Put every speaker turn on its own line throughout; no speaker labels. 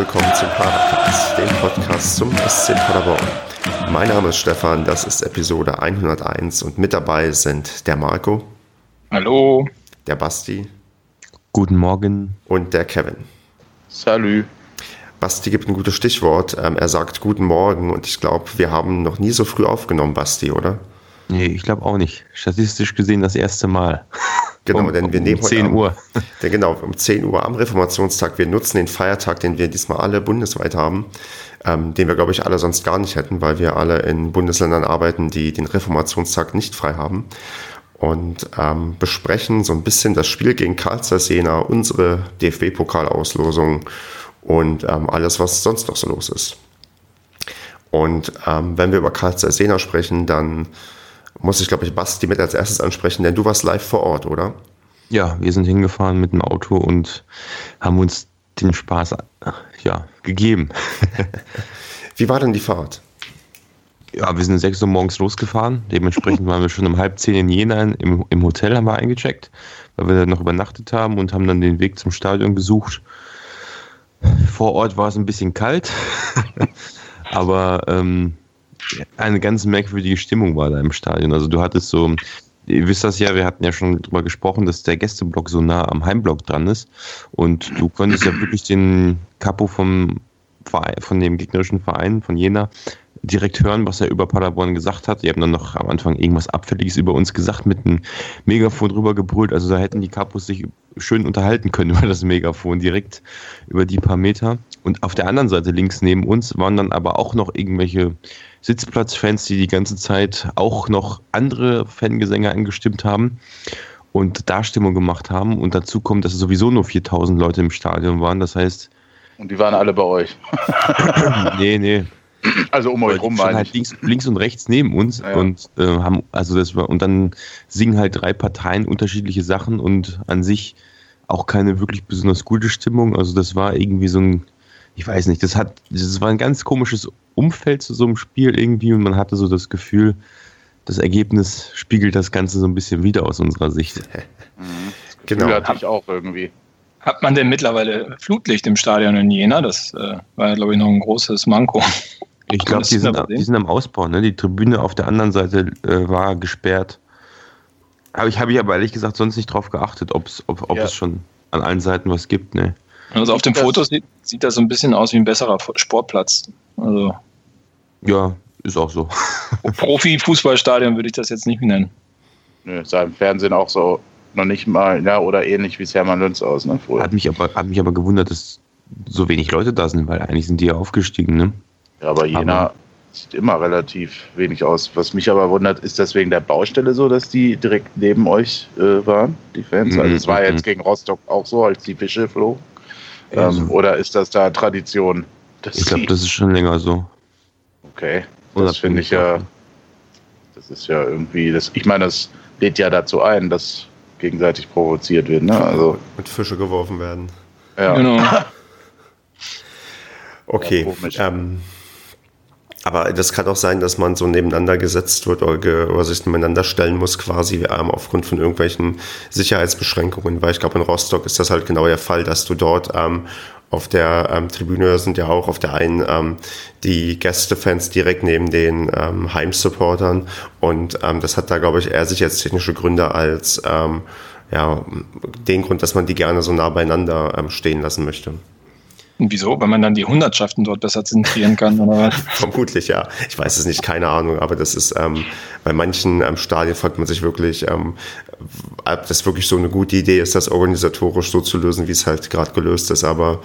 willkommen zum Padercast, dem Podcast zum SC Paderborn. Mein Name ist Stefan, das ist Episode 101 und mit dabei sind der Marco.
Hallo.
Der Basti.
Guten Morgen.
Und der Kevin.
Salü.
Basti gibt ein gutes Stichwort. Ähm, er sagt Guten Morgen und ich glaube, wir haben noch nie so früh aufgenommen, Basti, oder?
Nee, ich glaube auch nicht. Statistisch gesehen das erste Mal.
Genau, um, denn wir nehmen
um 10 Uhr.
Denn genau, um 10 Uhr am Reformationstag. Wir nutzen den Feiertag, den wir diesmal alle bundesweit haben, ähm, den wir, glaube ich, alle sonst gar nicht hätten, weil wir alle in Bundesländern arbeiten, die den Reformationstag nicht frei haben. Und ähm, besprechen so ein bisschen das Spiel gegen Karl Jena, unsere DFB-Pokalauslosung und ähm, alles, was sonst noch so los ist. Und ähm, wenn wir über Karl Jena sprechen, dann muss ich, glaube ich, Basti mit als erstes ansprechen, denn du warst live vor Ort, oder?
Ja, wir sind hingefahren mit dem Auto und haben uns den Spaß ja, gegeben.
Wie war denn die Fahrt?
Ja, wir sind 6 Uhr morgens losgefahren. Dementsprechend waren wir schon um halb zehn in Jena im, im Hotel, haben wir eingecheckt, weil wir da noch übernachtet haben und haben dann den Weg zum Stadion gesucht. Vor Ort war es ein bisschen kalt, aber ähm, eine ganz merkwürdige Stimmung war da im Stadion. Also du hattest so, ihr wisst das ja, wir hatten ja schon drüber gesprochen, dass der Gästeblock so nah am Heimblock dran ist. Und du konntest ja wirklich den Capo vom Verein, von dem gegnerischen Verein, von Jena, direkt hören, was er über Paderborn gesagt hat. Die haben dann noch am Anfang irgendwas Abfälliges über uns gesagt, mit einem Megafon drüber gebrüllt. Also da hätten die Kapos sich schön unterhalten können über das Megafon, direkt über die paar Meter. Und auf der anderen Seite links neben uns waren dann aber auch noch irgendwelche Sitzplatzfans, die die ganze Zeit auch noch andere Fangesänge angestimmt haben und da Stimmung gemacht haben. Und dazu kommt, dass sowieso nur 4000 Leute im Stadion waren. Das heißt.
Und die waren alle bei euch.
nee, nee.
Also um euch rum
waren halt links, links und rechts neben uns ja. und äh, haben also das war und dann singen halt drei Parteien unterschiedliche Sachen und an sich auch keine wirklich besonders gute Stimmung. Also das war irgendwie so ein ich weiß nicht, das hat, das war ein ganz komisches Umfeld zu so einem Spiel irgendwie und man hatte so das Gefühl, das Ergebnis spiegelt das Ganze so ein bisschen wieder aus unserer Sicht.
Mhm. Genau. hatte ich auch irgendwie.
Hat man denn mittlerweile Flutlicht im Stadion in Jena? Das äh, war, glaube ich, noch ein großes Manko.
Ich glaube, die, sind, die sind am Ausbau. Ne? Die Tribüne auf der anderen Seite äh, war gesperrt. Habe ich, hab ich aber ehrlich gesagt sonst nicht drauf geachtet, ob's, ob, ob ja. es schon an allen Seiten was gibt. Ne?
Also auf dem Foto sieht, sieht das so ein bisschen aus wie ein besserer Sportplatz. Also
ja, ist auch so.
Profi-Fußballstadion würde ich das jetzt nicht nennen.
Nö, sah im Fernsehen auch so noch nicht mal, ja, oder ähnlich wie es Hermann Lünz aus, ne?
Früher. Hat mich aber, hat mich aber gewundert, dass so wenig Leute da sind, weil eigentlich sind die ja aufgestiegen, ne?
Ja, aber Jena aber sieht immer relativ wenig aus. Was mich aber wundert, ist das wegen der Baustelle so, dass die direkt neben euch äh, waren, die Fans? Also es war mhm. jetzt gegen Rostock auch so, als die Fische flogen. Ähm, oder ist das da Tradition?
Ich glaube, das ist schon länger so.
Okay. Das finde ich ja. Das ist ja irgendwie. Das, ich meine, das lädt ja dazu ein, dass gegenseitig provoziert wird. Ne? Also,
Mit Fische geworfen werden.
Ja. Genau.
okay. Ja, ähm, aber das kann auch sein, dass man so nebeneinander gesetzt wird oder, oder sich nebeneinander stellen muss, quasi ähm, aufgrund von irgendwelchen Sicherheitsbeschränkungen. Weil ich glaube, in Rostock ist das halt genau der Fall, dass du dort ähm, auf der ähm, Tribüne sind ja auch auf der einen ähm, die Gästefans direkt neben den ähm, Heimsupportern. Und ähm, das hat da, glaube ich, eher sich jetzt technische Gründe als ähm, ja, den Grund, dass man die gerne so nah beieinander ähm, stehen lassen möchte.
Und wieso? Weil man dann die Hundertschaften dort besser zentrieren kann, oder?
Vermutlich, ja. Ich weiß es nicht, keine Ahnung, aber das ist, ähm, bei manchen ähm, Stadien fragt man sich wirklich, ähm, ob das wirklich so eine gute Idee ist, das organisatorisch so zu lösen, wie es halt gerade gelöst ist. Aber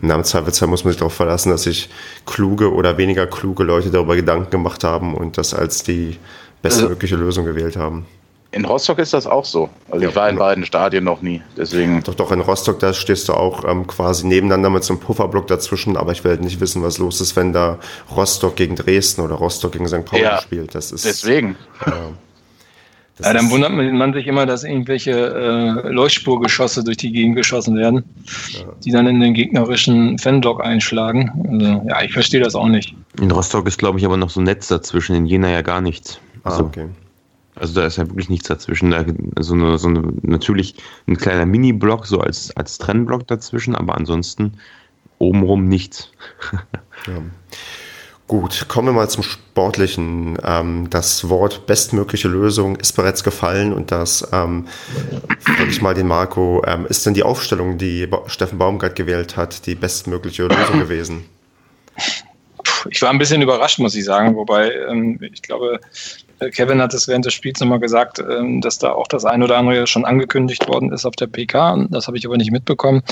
im Zweifelsfall muss man sich darauf verlassen, dass sich kluge oder weniger kluge Leute darüber Gedanken gemacht haben und das als die beste also, mögliche Lösung gewählt haben.
In Rostock ist das auch so. Also ja, ich war in beiden Stadien noch nie. Deswegen.
Doch, doch, in Rostock, da stehst du auch ähm, quasi nebeneinander mit so einem Pufferblock dazwischen, aber ich werde nicht wissen, was los ist, wenn da Rostock gegen Dresden oder Rostock gegen St. Pauli ja, spielt. Das ist,
deswegen.
Äh, ja, dann wundert man sich immer, dass irgendwelche äh, Leuchtspurgeschosse durch die Gegend geschossen werden, ja. die dann in den gegnerischen Fanblock einschlagen. Also, ja, ich verstehe das auch nicht.
In Rostock ist, glaube ich, aber noch so ein Netz dazwischen, in Jena ja gar nichts.
Ah, also, okay.
Also da ist ja wirklich nichts dazwischen. Da, also eine, so eine, natürlich ein kleiner Mini-Block, so als, als Trennblock dazwischen, aber ansonsten obenrum nichts.
ja. Gut, kommen wir mal zum Sportlichen. Ähm, das Wort bestmögliche Lösung ist bereits gefallen und das ähm, frage ich mal den Marco. Ähm, ist denn die Aufstellung, die Steffen Baumgart gewählt hat, die bestmögliche Lösung gewesen?
Ich war ein bisschen überrascht, muss ich sagen, wobei ähm, ich glaube, Kevin hat es während des Spiels nochmal gesagt, ähm, dass da auch das ein oder andere schon angekündigt worden ist auf der PK. Das habe ich aber nicht mitbekommen.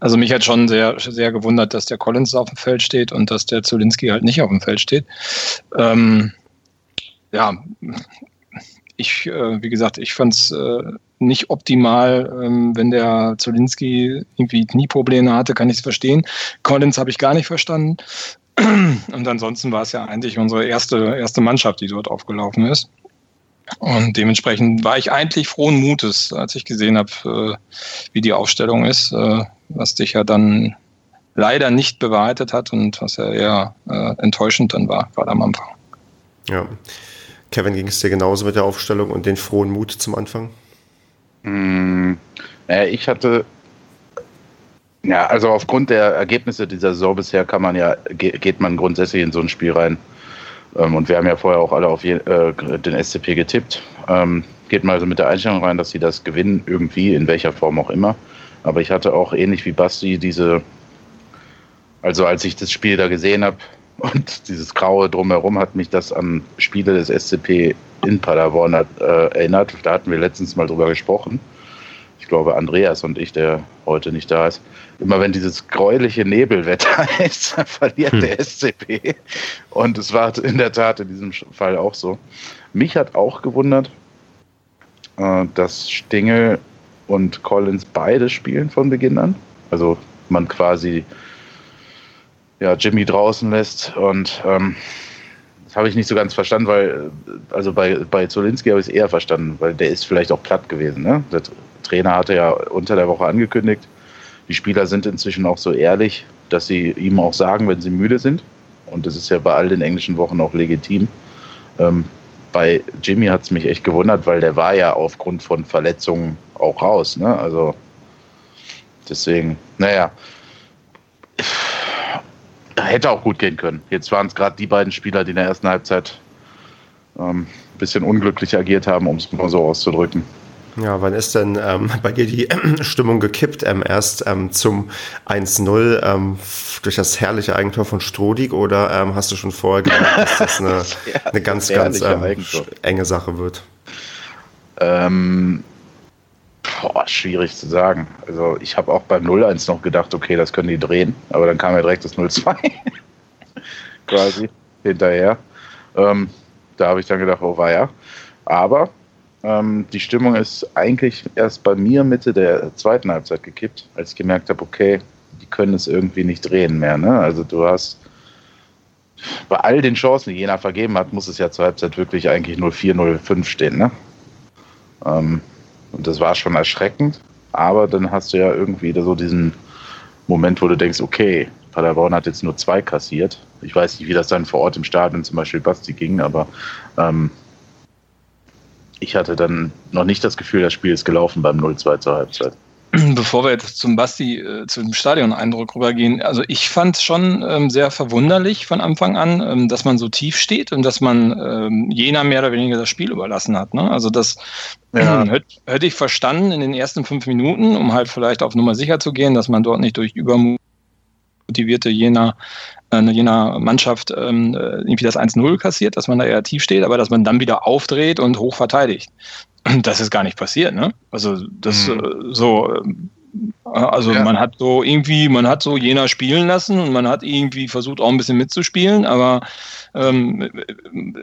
Also mich hat schon sehr, sehr gewundert, dass der Collins auf dem Feld steht und dass der Zulinski halt nicht auf dem Feld steht. Ähm, ja, ich, äh, wie gesagt, ich fand es äh, nicht optimal, ähm, wenn der Zulinski irgendwie Knieprobleme hatte, kann ich es verstehen. Collins habe ich gar nicht verstanden. Und ansonsten war es ja eigentlich unsere erste, erste Mannschaft, die dort aufgelaufen ist. Und dementsprechend war ich eigentlich frohen Mutes, als ich gesehen habe, äh, wie die Aufstellung ist, äh, was dich ja dann leider nicht bewahrheitet hat und was ja eher äh, enttäuschend dann war, gerade am Anfang.
Ja. Kevin, ging es dir genauso mit der Aufstellung und den frohen Mut zum Anfang?
Mm, äh, ich hatte ja, also aufgrund der Ergebnisse dieser Saison bisher kann man ja, geht man grundsätzlich in so ein Spiel rein. Ähm, und wir haben ja vorher auch alle auf äh, den SCP getippt. Ähm, geht mal also mit der Einstellung rein, dass sie das gewinnen, irgendwie, in welcher Form auch immer. Aber ich hatte auch ähnlich wie Basti diese, also als ich das Spiel da gesehen habe und dieses Graue drumherum, hat mich das an Spiele des SCP in Paderborn äh, erinnert. Da hatten wir letztens mal drüber gesprochen ich glaube Andreas und ich, der heute nicht da ist, immer wenn dieses gräuliche Nebelwetter ist, verliert hm. der SCP. Und es war in der Tat in diesem Fall auch so. Mich hat auch gewundert, äh, dass Stingel und Collins beide spielen von Beginn an. Also man quasi ja, Jimmy draußen lässt und ähm, das habe ich nicht so ganz verstanden, weil also bei, bei Zolinski habe ich es eher verstanden, weil der ist vielleicht auch platt gewesen. Ne? Der Trainer hatte ja unter der Woche angekündigt, die Spieler sind inzwischen auch so ehrlich, dass sie ihm auch sagen, wenn sie müde sind. Und das ist ja bei all den englischen Wochen auch legitim. Ähm, bei Jimmy hat es mich echt gewundert, weil der war ja aufgrund von Verletzungen auch raus. Ne? Also deswegen, naja, hätte auch gut gehen können. Jetzt waren es gerade die beiden Spieler, die in der ersten Halbzeit ähm, ein bisschen unglücklich agiert haben, um es mal so auszudrücken.
Ja, wann ist denn ähm, bei dir die Stimmung gekippt? Ähm, erst ähm, zum 1-0 ähm, durch das herrliche Eigentor von Strodig oder ähm, hast du schon vorher gedacht, dass das eine, ja, eine ganz, ganz ähm, enge Sache wird?
Ähm, boah, schwierig zu sagen. Also ich habe auch beim 0-1 noch gedacht, okay, das können die drehen, aber dann kam ja direkt das 0-2 quasi hinterher. Ähm, da habe ich dann gedacht, oh war ja. Aber ähm, die Stimmung ist eigentlich erst bei mir Mitte der zweiten Halbzeit gekippt, als ich gemerkt habe, okay, die können es irgendwie nicht drehen mehr. Ne? Also du hast bei all den Chancen, die Jena vergeben hat, muss es ja zur Halbzeit wirklich eigentlich 0-4, 0-5 stehen. Ne? Ähm, und das war schon erschreckend, aber dann hast du ja irgendwie so diesen Moment, wo du denkst, okay, Paderborn hat jetzt nur zwei kassiert. Ich weiß nicht, wie das dann vor Ort im Stadion zum Beispiel Basti ging, aber ähm, ich hatte dann noch nicht das Gefühl, das Spiel ist gelaufen beim 0-2 zur Halbzeit.
Bevor wir jetzt zum Basti, äh, zum Stadion-Eindruck rübergehen, also ich fand es schon ähm, sehr verwunderlich von Anfang an, ähm, dass man so tief steht und dass man ähm, Jena mehr oder weniger das Spiel überlassen hat. Ne? Also das ja. hätte, hätte ich verstanden in den ersten fünf Minuten, um halt vielleicht auf Nummer sicher zu gehen, dass man dort nicht durch übermotivierte Jena eine jener Mannschaft ähm, äh, irgendwie das 1-0 kassiert, dass man da eher tief steht, aber dass man dann wieder aufdreht und hoch verteidigt. Das ist gar nicht passiert, ne? Also das mhm. äh, so ähm, also ja. man hat so irgendwie, man hat so jener spielen lassen und man hat irgendwie versucht auch ein bisschen mitzuspielen, aber ähm,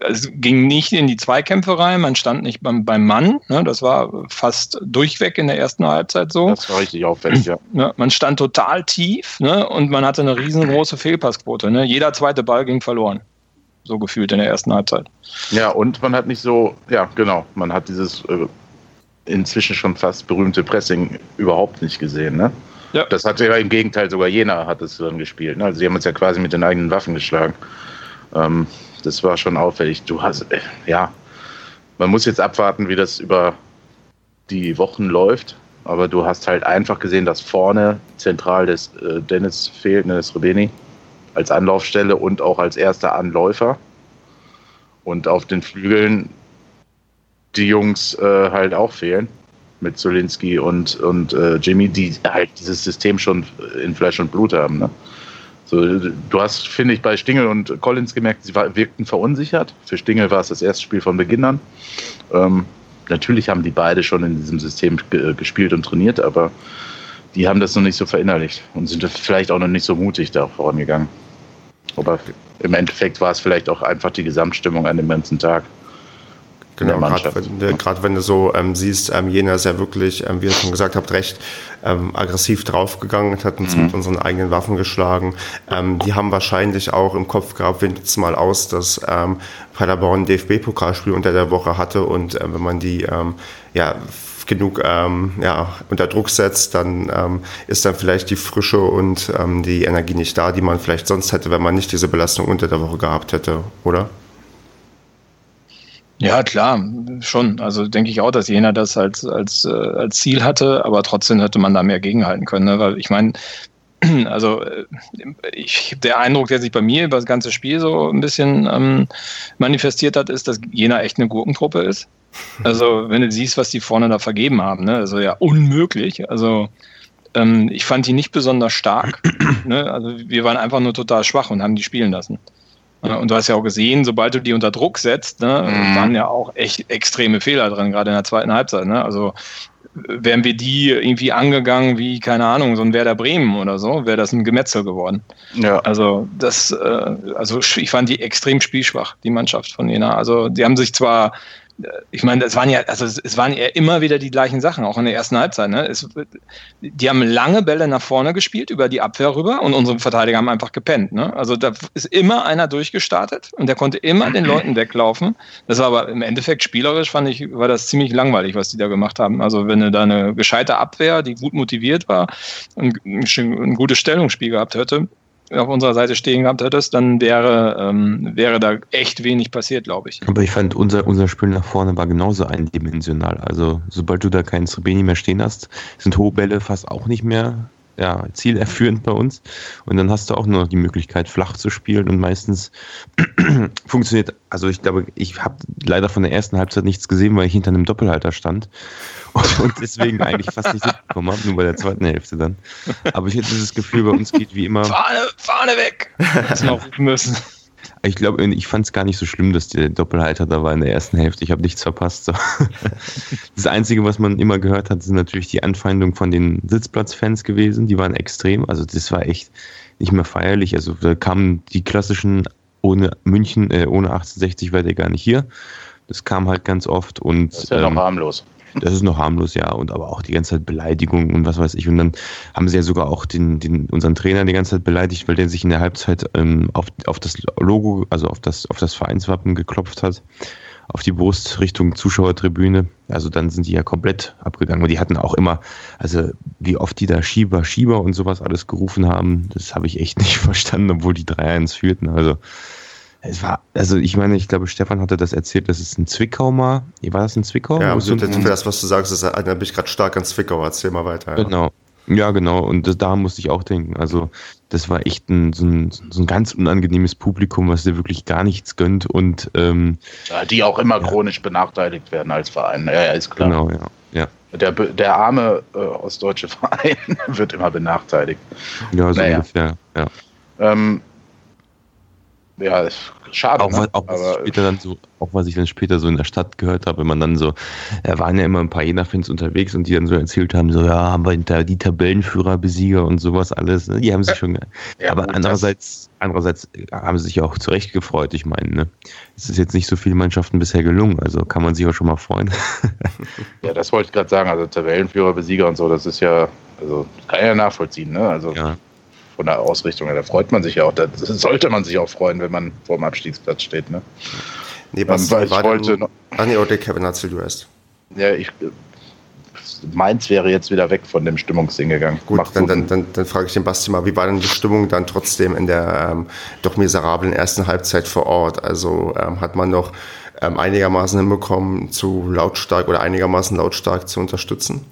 es ging nicht in die Zweikämpfe rein, man stand nicht beim, beim Mann, ne? das war fast durchweg in der ersten Halbzeit so.
Das war richtig auffällig, ja.
ja man stand total tief ne? und man hatte eine riesengroße Fehlpassquote. Ne? Jeder zweite Ball ging verloren. So gefühlt in der ersten Halbzeit.
Ja, und man hat nicht so, ja, genau, man hat dieses äh, inzwischen schon fast berühmte Pressing überhaupt nicht gesehen. Ne? Ja. Das hat ja im Gegenteil sogar Jena hat es dann gespielt. Ne? Also sie haben uns ja quasi mit den eigenen Waffen geschlagen. Ähm, das war schon auffällig. Du hast, äh, ja, man muss jetzt abwarten, wie das über die Wochen läuft. aber du hast halt einfach gesehen, dass vorne zentral des äh, Dennis fehlt, ne, des Rebeni, als Anlaufstelle und auch als erster Anläufer. Und auf den Flügeln die Jungs äh, halt auch fehlen mit Zolinski und, und äh, Jimmy, die halt dieses System schon in Fleisch und Blut haben. Ne? So, du hast, finde ich, bei Stingel und Collins gemerkt, sie wirkten verunsichert. Für Stingel war es das erste Spiel von Beginn an. Ähm, natürlich haben die beide schon in diesem System gespielt und trainiert, aber die haben das noch nicht so verinnerlicht und sind vielleicht auch noch nicht so mutig da vorangegangen. Aber im Endeffekt war es vielleicht auch einfach die Gesamtstimmung an dem ganzen Tag.
Genau, gerade wenn, wenn, du so ähm, siehst, ähm, Jena ist ja wirklich, ähm, wie ihr schon gesagt habt, recht ähm, aggressiv draufgegangen und hat uns mhm. mit unseren eigenen Waffen geschlagen. Ähm, die haben wahrscheinlich auch im Kopf gehabt, wir nutzen mal aus, dass ähm, Paderborn ein DFB-Pokalspiel unter der Woche hatte und äh, wenn man die ähm, ja, genug ähm, ja, unter Druck setzt, dann ähm, ist dann vielleicht die Frische und ähm, die Energie nicht da, die man vielleicht sonst hätte, wenn man nicht diese Belastung unter der Woche gehabt hätte, oder?
Ja, klar, schon. Also denke ich auch, dass Jena das als, als, äh, als Ziel hatte, aber trotzdem hätte man da mehr gegenhalten können. Ne? Weil ich meine, also äh, ich, der Eindruck, der sich bei mir über das ganze Spiel so ein bisschen ähm, manifestiert hat, ist, dass Jena echt eine Gurkentruppe ist. Also wenn du siehst, was die vorne da vergeben haben, ne? also ja unmöglich. Also ähm, ich fand die nicht besonders stark. Ne? Also wir waren einfach nur total schwach und haben die spielen lassen. Und du hast ja auch gesehen, sobald du die unter Druck setzt, ne, mhm. waren ja auch echt extreme Fehler drin, gerade in der zweiten Halbzeit. Ne? Also wären wir die irgendwie angegangen wie, keine Ahnung, so ein Werder Bremen oder so, wäre das ein Gemetzel geworden. Ja. Also das, äh, also ich fand die extrem spielschwach, die Mannschaft von Jena. Also die haben sich zwar ich meine, es waren ja, also es waren ja immer wieder die gleichen Sachen, auch in der ersten Halbzeit. Ne? Es, die haben lange Bälle nach vorne gespielt, über die Abwehr rüber und unsere Verteidiger haben einfach gepennt. Ne? Also da ist immer einer durchgestartet und der konnte immer den Leuten weglaufen. Das war aber im Endeffekt spielerisch, fand ich, war das ziemlich langweilig, was die da gemacht haben. Also wenn du da eine gescheite Abwehr, die gut motiviert war und ein, ein gutes Stellungsspiel gehabt hätte, auf unserer Seite stehen gehabt hättest, dann wäre, ähm, wäre da echt wenig passiert, glaube ich.
Aber ich fand, unser, unser Spiel nach vorne war genauso eindimensional. Also, sobald du da keinen Srebeni mehr stehen hast, sind hohe Bälle fast auch nicht mehr ja, zielerführend bei uns. Und dann hast du auch nur die Möglichkeit, flach zu spielen und meistens funktioniert, also ich glaube, ich habe leider von der ersten Halbzeit nichts gesehen, weil ich hinter einem Doppelhalter stand und deswegen eigentlich fast nicht mitbekommen habe, nur bei der zweiten Hälfte dann. Aber ich hätte dieses Gefühl, bei uns geht wie immer.
Fahne, Fahne weg! Das noch müssen.
Ich glaube, ich fand es gar nicht so schlimm, dass der Doppelhalter da war in der ersten Hälfte. Ich habe nichts verpasst. So. Das Einzige, was man immer gehört hat, sind natürlich die Anfeindungen von den Sitzplatzfans gewesen. Die waren extrem. Also das war echt nicht mehr feierlich. Also da kamen die klassischen ohne München, äh, ohne 1860 war der gar nicht hier. Das kam halt ganz oft und.
Das ist ja ähm, noch harmlos.
Das ist noch harmlos, ja. Und aber auch die ganze Zeit Beleidigungen und was weiß ich. Und dann haben sie ja sogar auch den, den, unseren Trainer die ganze Zeit beleidigt, weil der sich in der Halbzeit ähm, auf, auf das Logo, also auf das, auf das Vereinswappen geklopft hat, auf die Brust Richtung Zuschauertribüne. Also dann sind die ja komplett abgegangen. Und die hatten auch immer, also wie oft die da Schieber, Schieber und sowas alles gerufen haben, das habe ich echt nicht verstanden, obwohl die 3-1 führten. Also es war, also ich meine, ich glaube, Stefan hatte das erzählt, dass es in Zwickau mal. War das in Zwickau?
Ja, also für das, was du sagst, das erinnert mich gerade stark an Zwickau. Erzähl mal weiter.
Ja. Genau. Ja, genau. Und das, da musste ich auch denken. Also, das war echt ein, so, ein, so ein ganz unangenehmes Publikum, was dir wirklich gar nichts gönnt und ähm,
ja, die auch immer ja. chronisch benachteiligt werden als Verein. Ja, ja, ist klar.
Genau, ja. ja.
Der, der arme äh, ostdeutsche Verein wird immer benachteiligt.
Ja, so naja. ungefähr, ja.
Ähm, ja, schade.
Auch, ne? auch, was später dann so, auch was ich dann später so in der Stadt gehört habe, wenn man dann so, da waren ja immer ein paar Jena-Fans unterwegs und die dann so erzählt haben, so, ja, haben wir da die Tabellenführer-Besieger und sowas alles. Ne? Die haben sich schon, ja, aber gut, andererseits, andererseits haben sie sich auch zurecht gefreut. Ich meine, ne? es ist jetzt nicht so viele Mannschaften bisher gelungen, also kann man sich auch schon mal freuen.
ja, das wollte ich gerade sagen, also Tabellenführer-Besieger und so, das ist ja, also kann ja nachvollziehen, ne? Also. Ja von der Ausrichtung her. Da freut man sich ja auch, da sollte man sich auch freuen, wenn man vor dem Abstiegsplatz steht. Ne?
Nee, was ähm, ich wollte noch. Ah, nee, okay, Kevin, erzähl du erst.
Ja, ich. Meins wäre jetzt wieder weg von dem Stimmungsding gegangen.
Gut, dann, dann, dann, dann, frage ich den Basti mal, wie war denn die Stimmung dann trotzdem in der ähm, doch miserablen ersten Halbzeit vor Ort? Also ähm, hat man noch ähm, einigermaßen hinbekommen, zu lautstark oder einigermaßen lautstark zu unterstützen?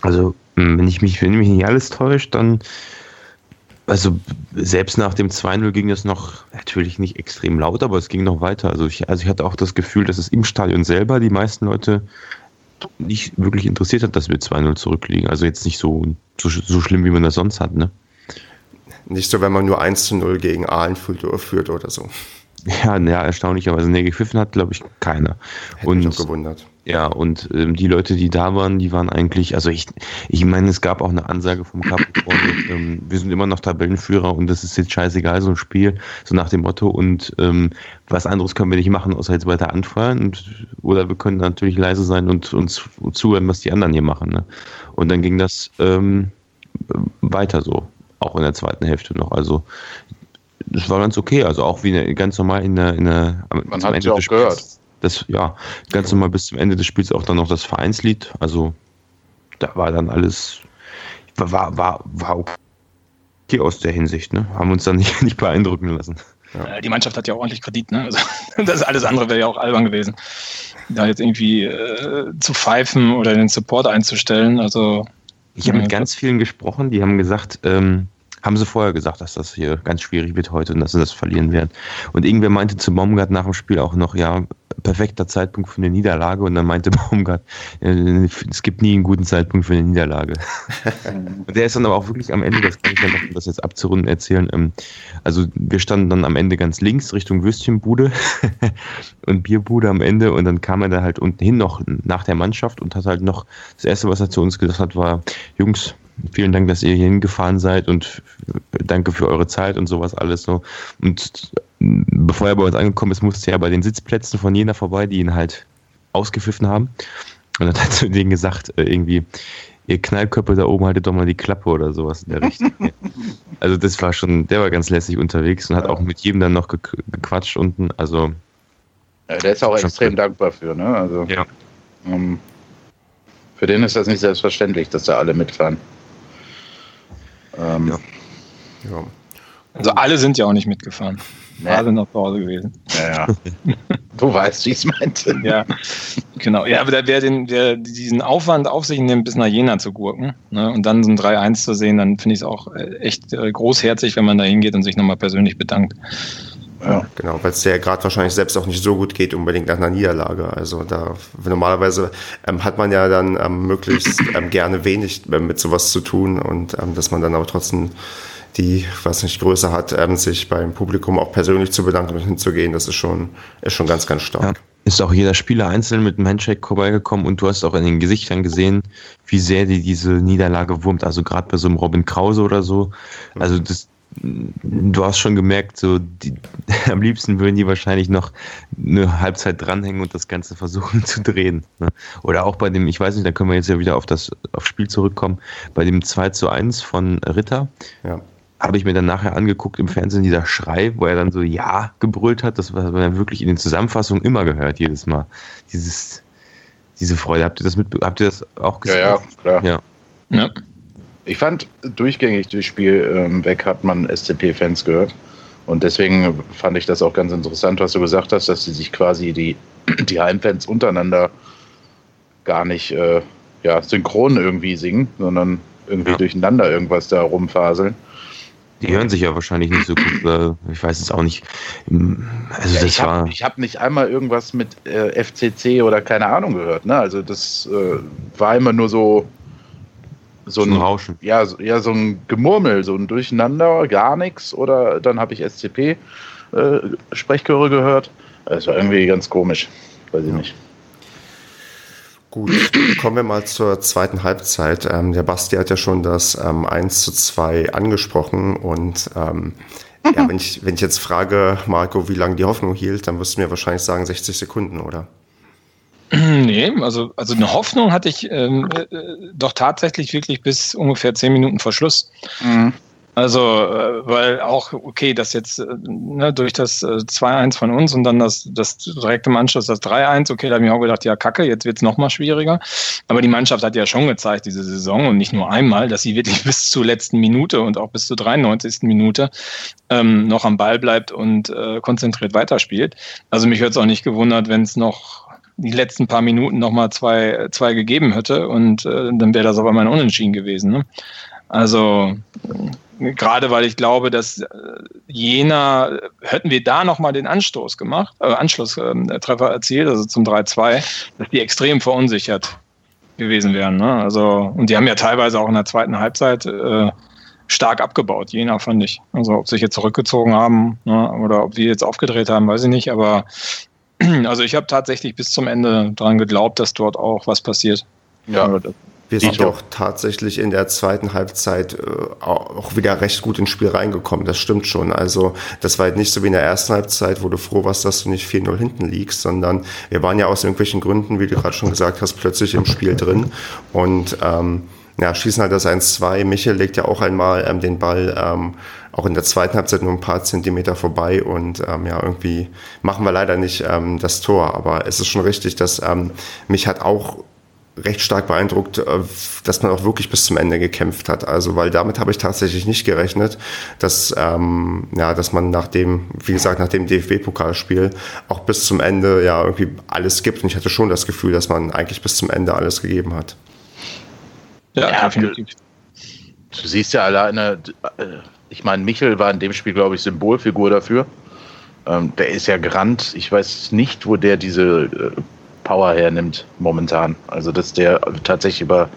Also, hm, wenn ich mich, wenn mich nicht alles täuscht, dann also selbst nach dem 2-0 ging es noch natürlich nicht extrem laut, aber es ging noch weiter. Also ich, also ich hatte auch das Gefühl, dass es im Stadion selber die meisten Leute nicht wirklich interessiert hat, dass wir 2-0 zurückliegen. Also jetzt nicht so, so, so schlimm, wie man das sonst hat, ne?
Nicht so, wenn man nur 1 zu 0 gegen Aalen führt oder so.
Ja, ja, erstaunlicherweise. Nee, gepfiffen hat, glaube ich, keiner.
Hätte und, mich auch gewundert.
Ja, und ähm, die Leute, die da waren, die waren eigentlich, also ich, ich meine, es gab auch eine Ansage vom Capricorn, ähm, wir sind immer noch Tabellenführer und das ist jetzt scheißegal, so ein Spiel, so nach dem Motto. Und ähm, was anderes können wir nicht machen, außer jetzt weiter anfeuern. Und, oder wir können natürlich leise sein und uns zuhören, was die anderen hier machen. Ne? Und dann ging das ähm, weiter so, auch in der zweiten Hälfte noch. Also das war ganz okay. Also auch wie eine, ganz normal in der, in der
Man hat es ja auch gehört.
Das, ja, ganz normal bis zum Ende des Spiels auch dann noch das Vereinslied. Also da war dann alles, war, war, war okay aus der Hinsicht. Ne? Haben uns dann nicht, nicht beeindrucken lassen.
Ja. Die Mannschaft hat ja auch ordentlich Kredit, ne? Also, das alles andere wäre ja auch albern gewesen. Da jetzt irgendwie äh, zu pfeifen oder den Support einzustellen. Also
ich habe mit ganz vielen gesprochen, die haben gesagt, ähm, haben sie vorher gesagt, dass das hier ganz schwierig wird heute und dass sie das verlieren werden. Und irgendwer meinte zu Baumgart nach dem Spiel auch noch, ja, perfekter Zeitpunkt für eine Niederlage. Und dann meinte Baumgart, äh, es gibt nie einen guten Zeitpunkt für eine Niederlage. und der ist dann aber auch wirklich am Ende, das kann ich ja noch, um das jetzt abzurunden, erzählen. Ähm, also wir standen dann am Ende ganz links Richtung Würstchenbude und Bierbude am Ende. Und dann kam er da halt unten hin noch nach der Mannschaft und hat halt noch, das Erste, was er zu uns gesagt hat, war, Jungs, vielen Dank, dass ihr hier hingefahren seid und danke für eure Zeit und sowas alles so. Und bevor er bei uns angekommen ist, musste er bei den Sitzplätzen von Jena vorbei, die ihn halt ausgepfiffen haben. Und dann hat er zu denen gesagt, äh, irgendwie, ihr Knallköpfe da oben haltet doch mal die Klappe oder sowas in der Richtung. also das war schon, der war ganz lässig unterwegs und hat auch mit jedem dann noch gequatscht unten. Also
ja, der ist auch extrem dankbar für, ne? Also
ja.
um, ähm, für den ist das nicht selbstverständlich, dass da alle mitfahren.
Ähm, ja. ja. Also alle sind ja auch nicht mitgefahren. Nee. Alle noch zu Hause gewesen.
Ja, ja. du weißt, wie ich es meinte.
Ja, genau. Ja, aber wer, den, wer diesen Aufwand auf sich nimmt, bis nach Jena zu gurken ne, und dann so ein 3-1 zu sehen, dann finde ich es auch äh, echt äh, großherzig, wenn man da hingeht und sich nochmal persönlich bedankt.
Ja. Genau, weil es ja gerade wahrscheinlich selbst auch nicht so gut geht, unbedingt nach einer Niederlage. Also da normalerweise ähm, hat man ja dann ähm, möglichst ähm, gerne wenig äh, mit sowas zu tun und ähm, dass man dann aber trotzdem die, was nicht Größe hat, ähm, sich beim Publikum auch persönlich zu bedanken und hinzugehen, das ist schon, ist schon ganz, ganz stark. Ja.
Ist auch jeder Spieler einzeln mit einem Handshake vorbeigekommen und du hast auch in den Gesichtern gesehen, wie sehr die diese Niederlage wurmt. Also gerade bei so einem Robin Krause oder so. Also das, du hast schon gemerkt, so die, am liebsten würden die wahrscheinlich noch eine Halbzeit dranhängen und das Ganze versuchen zu drehen. Ne? Oder auch bei dem, ich weiß nicht, da können wir jetzt ja wieder auf das aufs Spiel zurückkommen, bei dem 2 zu 1 von Ritter. Ja. Habe ich mir dann nachher angeguckt im Fernsehen, dieser Schrei, wo er dann so Ja gebrüllt hat. Das war man wirklich in den Zusammenfassungen immer gehört, jedes Mal. Dieses, diese Freude. Habt ihr das mit, habt ihr das auch
gesehen? Ja, ja, klar. Ja. ja. Ich fand durchgängig durchs Spiel ähm, weg hat man SCP-Fans gehört. Und deswegen fand ich das auch ganz interessant, was du gesagt hast, dass sie sich quasi die, die Heimfans untereinander gar nicht äh, ja, synchron irgendwie singen, sondern irgendwie ja. durcheinander irgendwas da rumfaseln.
Die hören sich ja wahrscheinlich nicht so gut. Ich weiß es auch nicht.
Also ja, ich habe hab nicht einmal irgendwas mit äh, FCC oder keine Ahnung gehört. Ne? Also das äh, war immer nur so so ein, Rauschen. Ja, so, ja, so ein Gemurmel, so ein Durcheinander, gar nichts. Oder dann habe ich SCP-Sprechchöre äh, gehört. Das war irgendwie ganz komisch. Weiß ich ja. nicht.
Gut, kommen wir mal zur zweiten Halbzeit. Ähm, der Basti hat ja schon das ähm, 1 zu 2 angesprochen und ähm, ja, wenn ich, wenn ich jetzt frage, Marco, wie lange die Hoffnung hielt, dann wirst du mir wahrscheinlich sagen 60 Sekunden, oder?
Nee, also, also eine Hoffnung hatte ich ähm, äh, doch tatsächlich wirklich bis ungefähr zehn Minuten vor Schluss. Mhm. Also, äh, weil auch, okay, das jetzt äh, ne, durch das äh, 2-1 von uns und dann das, das direkt im Anschluss das 3-1, okay, da habe ich auch gedacht, ja, kacke, jetzt wird es nochmal schwieriger. Aber die Mannschaft hat ja schon gezeigt, diese Saison und nicht nur einmal, dass sie wirklich bis zur letzten Minute und auch bis zur 93. Minute ähm, noch am Ball bleibt und äh, konzentriert weiterspielt. Also mich wird es auch nicht gewundert, wenn es noch die letzten paar Minuten nochmal zwei, zwei gegeben hätte und äh, dann wäre das aber mal ein Unentschieden gewesen. Ne? Also gerade weil ich glaube, dass äh, Jena, hätten wir da nochmal den Anstoß gemacht, äh, Anschlusstreffer äh, erzielt, also zum 3-2, dass die extrem verunsichert gewesen wären. Ne? Also, und die haben ja teilweise auch in der zweiten Halbzeit äh, stark abgebaut, Jena fand ich. Also ob sie sich jetzt zurückgezogen haben ne, oder ob wir jetzt aufgedreht haben, weiß ich nicht. Aber also ich habe tatsächlich bis zum Ende daran geglaubt, dass dort auch was passiert.
Ja. Wir sind auch tatsächlich in der zweiten Halbzeit äh, auch wieder recht gut ins Spiel reingekommen. Das stimmt schon. Also das war halt nicht so wie in der ersten Halbzeit, wo du froh warst, dass du nicht 4-0 hinten liegst, sondern wir waren ja aus irgendwelchen Gründen, wie du gerade schon gesagt hast, plötzlich im Spiel drin und ähm, ja, schießen halt das 1-2. Michel legt ja auch einmal ähm, den Ball ähm, auch in der zweiten Halbzeit nur ein paar Zentimeter vorbei und ähm, ja, irgendwie machen wir leider nicht ähm, das Tor. Aber es ist schon richtig, dass ähm, mich hat auch recht stark beeindruckt, äh, dass man auch wirklich bis zum Ende gekämpft hat. Also, weil damit habe ich tatsächlich nicht gerechnet, dass, ähm, ja, dass man nach dem, wie gesagt, nach dem DFB-Pokalspiel auch bis zum Ende ja irgendwie alles gibt. Und ich hatte schon das Gefühl, dass man eigentlich bis zum Ende alles gegeben hat.
Ja, ja definitiv. Du, siehst ja alleine, äh, ich meine, Michel war in dem Spiel, glaube ich, Symbolfigur dafür. Ähm, der ist ja gerannt. Ich weiß nicht, wo der diese äh, Power hernimmt momentan. Also, dass der tatsächlich über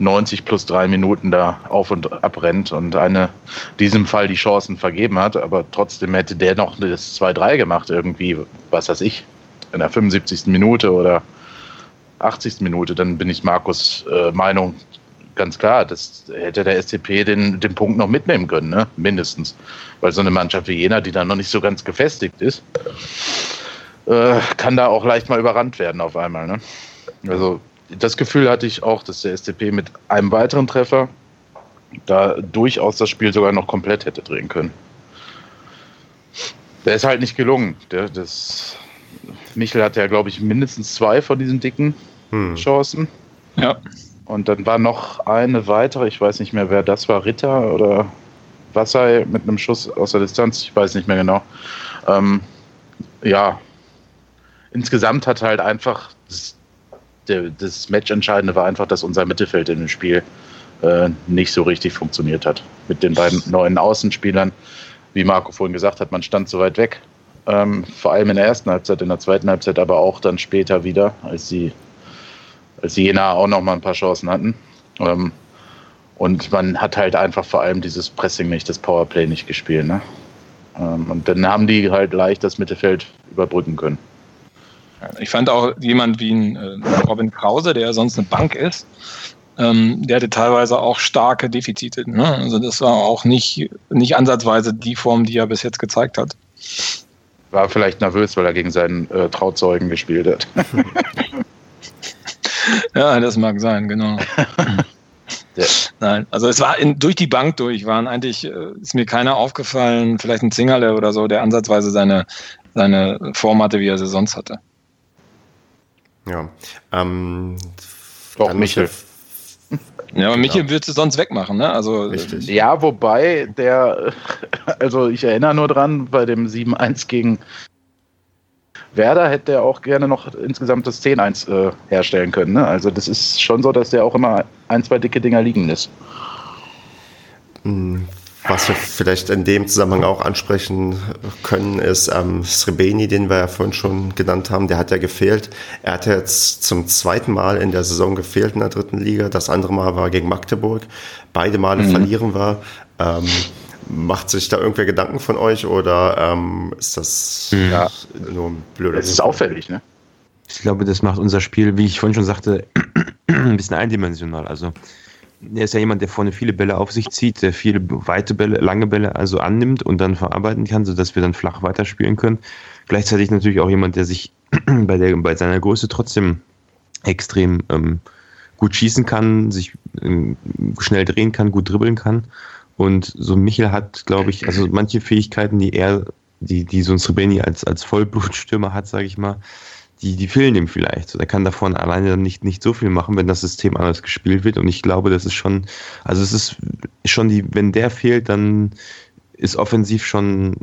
90 plus drei Minuten da auf und ab rennt und eine, diesem Fall die Chancen vergeben hat, aber trotzdem hätte der noch das 2-3 gemacht irgendwie, was weiß ich, in der 75. Minute oder 80. Minute, dann bin ich Markus äh, Meinung, ganz klar, das hätte der SCP den, den Punkt noch mitnehmen können, ne? mindestens. Weil so eine Mannschaft wie Jena, die dann noch nicht so ganz gefestigt ist, äh, kann da auch leicht mal überrannt werden auf einmal. Ne? Also das Gefühl hatte ich auch, dass der SCP mit einem weiteren Treffer da durchaus das Spiel sogar noch komplett hätte drehen können. Der ist halt nicht gelungen. Der, das, Michel hatte ja, glaube ich, mindestens zwei von diesen dicken hm. Chancen.
Ja.
Und dann war noch eine weitere, ich weiß nicht mehr, wer das war, Ritter oder Wassai mit einem Schuss aus der Distanz, ich weiß nicht mehr genau. Ähm, ja, insgesamt hat halt einfach das, das Match-Entscheidende war einfach, dass unser Mittelfeld in dem Spiel äh, nicht so richtig funktioniert hat. Mit den beiden neuen Außenspielern, wie Marco vorhin gesagt hat, man stand so weit weg. Ähm, vor allem in der ersten Halbzeit, in der zweiten Halbzeit, aber auch dann später wieder, als die als Jena auch noch mal ein paar Chancen hatten. Ähm, und man hat halt einfach vor allem dieses Pressing nicht, das Powerplay nicht gespielt. Ne? Ähm, und dann haben die halt leicht das Mittelfeld überbrücken können.
Ich fand auch jemand wie ein äh, Robin Krause, der sonst eine Bank ist, ähm, der hatte teilweise auch starke Defizite. Ne? Also das war auch nicht, nicht ansatzweise die Form, die er bis jetzt gezeigt hat.
War vielleicht nervös, weil er gegen seinen äh, Trauzeugen gespielt hat.
ja, das mag sein, genau. Ja. Nein, also es war in, durch die Bank durch, waren eigentlich, äh, ist mir keiner aufgefallen, vielleicht ein Zingerle oder so, der ansatzweise seine, seine Form hatte, wie er sie sonst hatte.
Ja. Ähm,
Doch, Michel.
Ja, aber Michel genau. würdest du sonst wegmachen, ne? Also,
Richtig. Ja, wobei der, also ich erinnere nur dran, bei dem 7-1 gegen Werder hätte er auch gerne noch insgesamt das 10-1 äh, herstellen können. Ne? Also das ist schon so, dass der auch immer ein, zwei dicke Dinger liegen lässt.
Hm, was wir vielleicht in dem Zusammenhang auch ansprechen können, ist ähm, Srebeni, den wir ja vorhin schon genannt haben, der hat ja gefehlt. Er hat jetzt zum zweiten Mal in der Saison gefehlt in der dritten Liga. Das andere Mal war gegen Magdeburg. Beide Male mhm. verlieren wir. Ähm, Macht sich da irgendwer Gedanken von euch oder ähm, ist das
hm. ja. nur ein blöder Es ist auffällig, ne?
Ich glaube, das macht unser Spiel, wie ich vorhin schon sagte, ein bisschen eindimensional. Also er ist ja jemand, der vorne viele Bälle auf sich zieht, der viele weite Bälle, lange Bälle also annimmt und dann verarbeiten kann, sodass wir dann flach weiterspielen können. Gleichzeitig natürlich auch jemand, der sich bei, der, bei seiner Größe trotzdem extrem ähm, gut schießen kann, sich ähm, schnell drehen kann, gut dribbeln kann. Und so Michel hat, glaube ich, also manche Fähigkeiten, die er, die, die so ein Srebeni als, als Vollblutstürmer hat, sage ich mal, die, die fehlen ihm vielleicht. Der kann davon alleine nicht, nicht so viel machen, wenn das System anders gespielt wird. Und ich glaube, das ist schon, also es ist schon die, wenn der fehlt, dann ist offensiv schon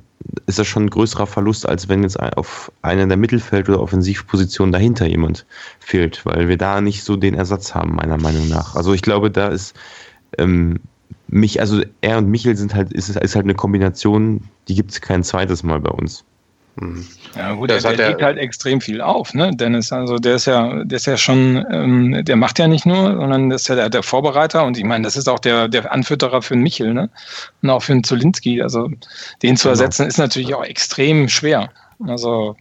ist das schon ein größerer Verlust, als wenn jetzt auf einer der Mittelfeld- oder Offensivpositionen dahinter jemand fehlt, weil wir da nicht so den Ersatz haben, meiner Meinung nach. Also ich glaube, da ist ähm, mich, also er und Michel sind halt, ist, ist halt eine Kombination, die gibt es kein zweites Mal bei uns.
Mhm. Ja gut, das der, der legt halt extrem viel auf, ne? Dennis, also der ist ja, der ist ja schon, ähm, der macht ja nicht nur, sondern der ist ja der, der, Vorbereiter und ich meine, das ist auch der, der Anfütterer für den Michel, ne? Und auch für den Zulinski. Also den zu genau. ersetzen ist natürlich auch extrem schwer. Also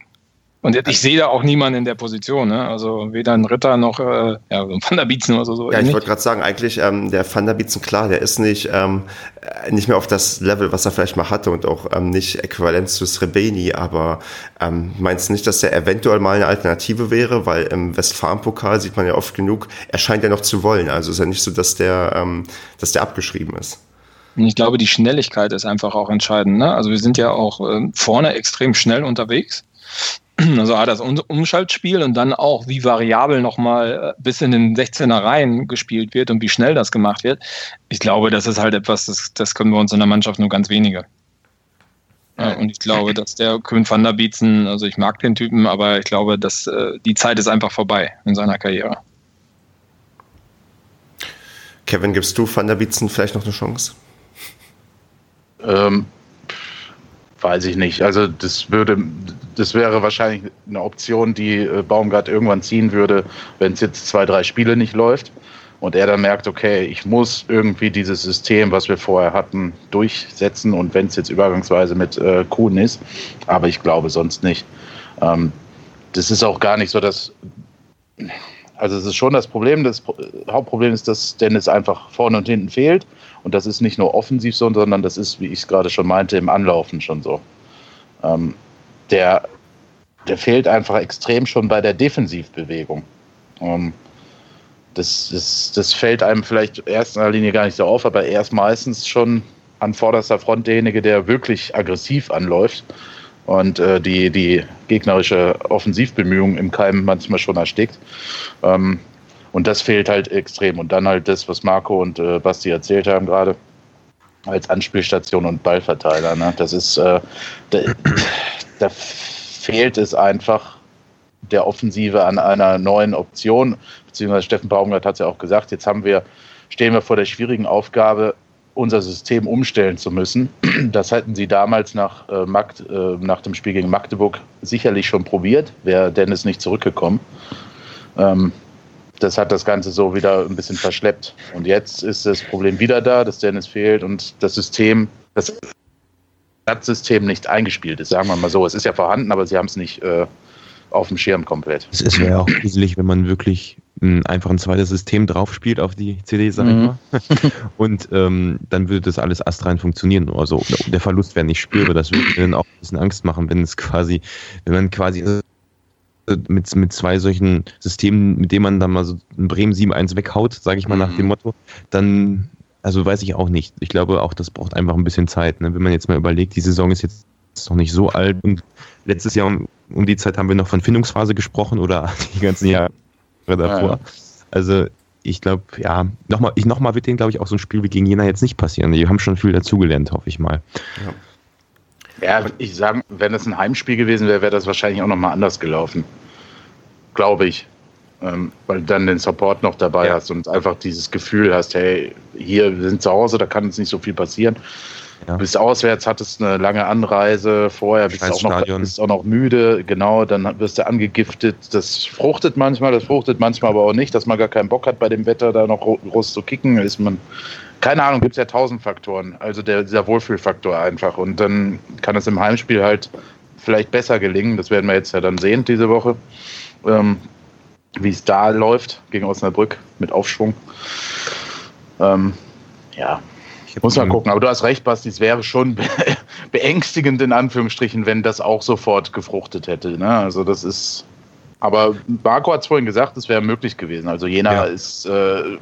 und ich sehe da auch niemanden in der Position, ne? Also weder ein Ritter noch äh, ja, so ein Van der Bietzen oder so.
Ja, ich wollte gerade sagen, eigentlich ähm, der Van der Bietzen, klar, der ist nicht, ähm, nicht mehr auf das Level, was er vielleicht mal hatte und auch ähm, nicht äquivalent zu Srebeni, aber ähm, meinst du nicht, dass der eventuell mal eine Alternative wäre? Weil im Westfalen-Pokal sieht man ja oft genug, er scheint ja noch zu wollen. Also ist ja nicht so, dass der, ähm, dass der abgeschrieben ist.
Ich glaube, die Schnelligkeit ist einfach auch entscheidend. Ne? Also wir sind ja auch äh, vorne extrem schnell unterwegs. Also A, das Umschaltspiel und dann auch, wie variabel nochmal äh, bis in den 16er Reihen gespielt wird und wie schnell das gemacht wird. Ich glaube, das ist halt etwas, das, das können wir uns in der Mannschaft nur ganz wenige. Ja, und ich glaube, dass der Köhn van der Bietzen, also ich mag den Typen, aber ich glaube, dass äh, die Zeit ist einfach vorbei in seiner Karriere.
Kevin, gibst du Van der Bietzen vielleicht noch eine Chance?
Ähm, weiß ich nicht. Also das würde, das wäre wahrscheinlich eine Option, die äh, Baumgart irgendwann ziehen würde, wenn es jetzt zwei, drei Spiele nicht läuft und er dann merkt, okay, ich muss irgendwie dieses System, was wir vorher hatten, durchsetzen und wenn es jetzt übergangsweise mit äh, Kuhn ist, aber ich glaube sonst nicht. Ähm, das ist auch gar nicht so, dass also es ist schon das Problem, das Hauptproblem ist, dass Dennis einfach vorne und hinten fehlt und das ist nicht nur offensiv so, sondern das ist, wie ich es gerade schon meinte, im Anlaufen schon so. Ähm, der, der fehlt einfach extrem schon bei der Defensivbewegung. Ähm, das, das, das fällt einem vielleicht in erster Linie gar nicht so auf, aber er ist meistens schon an vorderster Front derjenige, der wirklich aggressiv anläuft und äh, die, die gegnerische Offensivbemühung im Keim manchmal schon erstickt. Ähm, und das fehlt halt extrem. Und dann halt das, was Marco und äh, Basti erzählt haben gerade, als Anspielstation und Ballverteiler. Ne? Das ist, äh, da, fehlt es einfach der Offensive an einer neuen Option. Beziehungsweise Steffen Baumgart hat es ja auch gesagt, jetzt haben wir, stehen wir vor der schwierigen Aufgabe, unser System umstellen zu müssen. Das hätten sie damals nach, äh, Magd, äh, nach dem Spiel gegen Magdeburg sicherlich schon probiert, wäre Dennis nicht zurückgekommen. Ähm, das hat das Ganze so wieder ein bisschen verschleppt. Und jetzt ist das Problem wieder da, dass Dennis fehlt und das System, das System nicht eingespielt ist, sagen wir mal so. Es ist ja vorhanden, aber sie haben es nicht äh, auf dem Schirm komplett.
Es wäre auch gruselig, wenn man wirklich ein, einfach ein zweites System drauf spielt auf die CD, sag ich mhm. mal. Und ähm, dann würde das alles astrein funktionieren. Also der Verlust wäre nicht spürbar. Das würde dann auch ein bisschen Angst machen, wenn es quasi, wenn man quasi mit, mit zwei solchen Systemen, mit denen man dann mal so ein Bremen 7-1 weghaut, sage ich mal mhm. nach dem Motto, dann, also weiß ich auch nicht. Ich glaube auch, das braucht einfach ein bisschen Zeit. Ne? Wenn man jetzt mal überlegt, die Saison ist jetzt noch nicht so alt und letztes Jahr um, um die Zeit haben wir noch von Findungsphase gesprochen oder die ganzen Jahre davor. Ja. Also ich glaube, ja, nochmal noch mal wird denen, glaube ich, auch so ein Spiel wie gegen Jena jetzt nicht passieren. Die haben schon viel dazugelernt, hoffe ich mal.
Ja. Ja, ich sage, wenn es ein Heimspiel gewesen wäre, wäre das wahrscheinlich auch nochmal anders gelaufen. Glaube ich. Ähm, weil du dann den Support noch dabei ja. hast und einfach dieses Gefühl hast, hey, hier, wir sind zu Hause, da kann uns nicht so viel passieren. Ja. Bist auswärts, hattest eine lange Anreise, vorher bist du auch, noch, bist auch noch müde, genau, dann wirst du angegiftet. Das fruchtet manchmal, das fruchtet manchmal aber auch nicht, dass man gar keinen Bock hat, bei dem Wetter da noch groß zu kicken, ist man keine Ahnung, gibt es ja tausend Faktoren. Also der, dieser Wohlfühlfaktor einfach. Und dann kann es im Heimspiel halt vielleicht besser gelingen. Das werden wir jetzt ja dann sehen diese Woche. Ähm, wie es da läuft gegen Osnabrück mit Aufschwung. Ähm, ja, ich muss mal gucken. Aber du hast recht, Basti, es wäre schon beängstigend in Anführungsstrichen, wenn das auch sofort gefruchtet hätte. Ne? Also das ist. Aber Marco hat es vorhin gesagt, es wäre möglich gewesen. Also Jena ja. ist äh,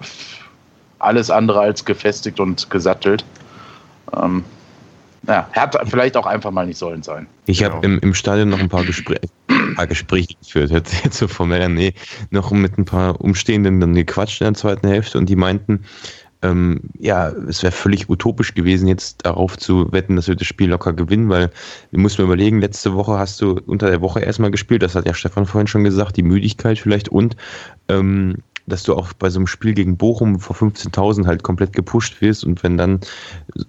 alles andere als gefestigt und gesattelt. Ähm, ja, hat vielleicht auch einfach mal nicht sollen sein.
Ich genau. habe im, im Stadion noch ein paar, Gespräch, paar Gespräche geführt, jetzt so formell nee, noch mit ein paar Umstehenden dann gequatscht in der zweiten Hälfte und die meinten, ähm, ja, es wäre völlig utopisch gewesen, jetzt darauf zu wetten, dass wir das Spiel locker gewinnen, weil musst mir überlegen, letzte Woche hast du unter der Woche erstmal gespielt, das hat ja Stefan vorhin schon gesagt, die Müdigkeit vielleicht und ähm, dass du auch bei so einem Spiel gegen Bochum vor 15.000 halt komplett gepusht wirst und wenn dann,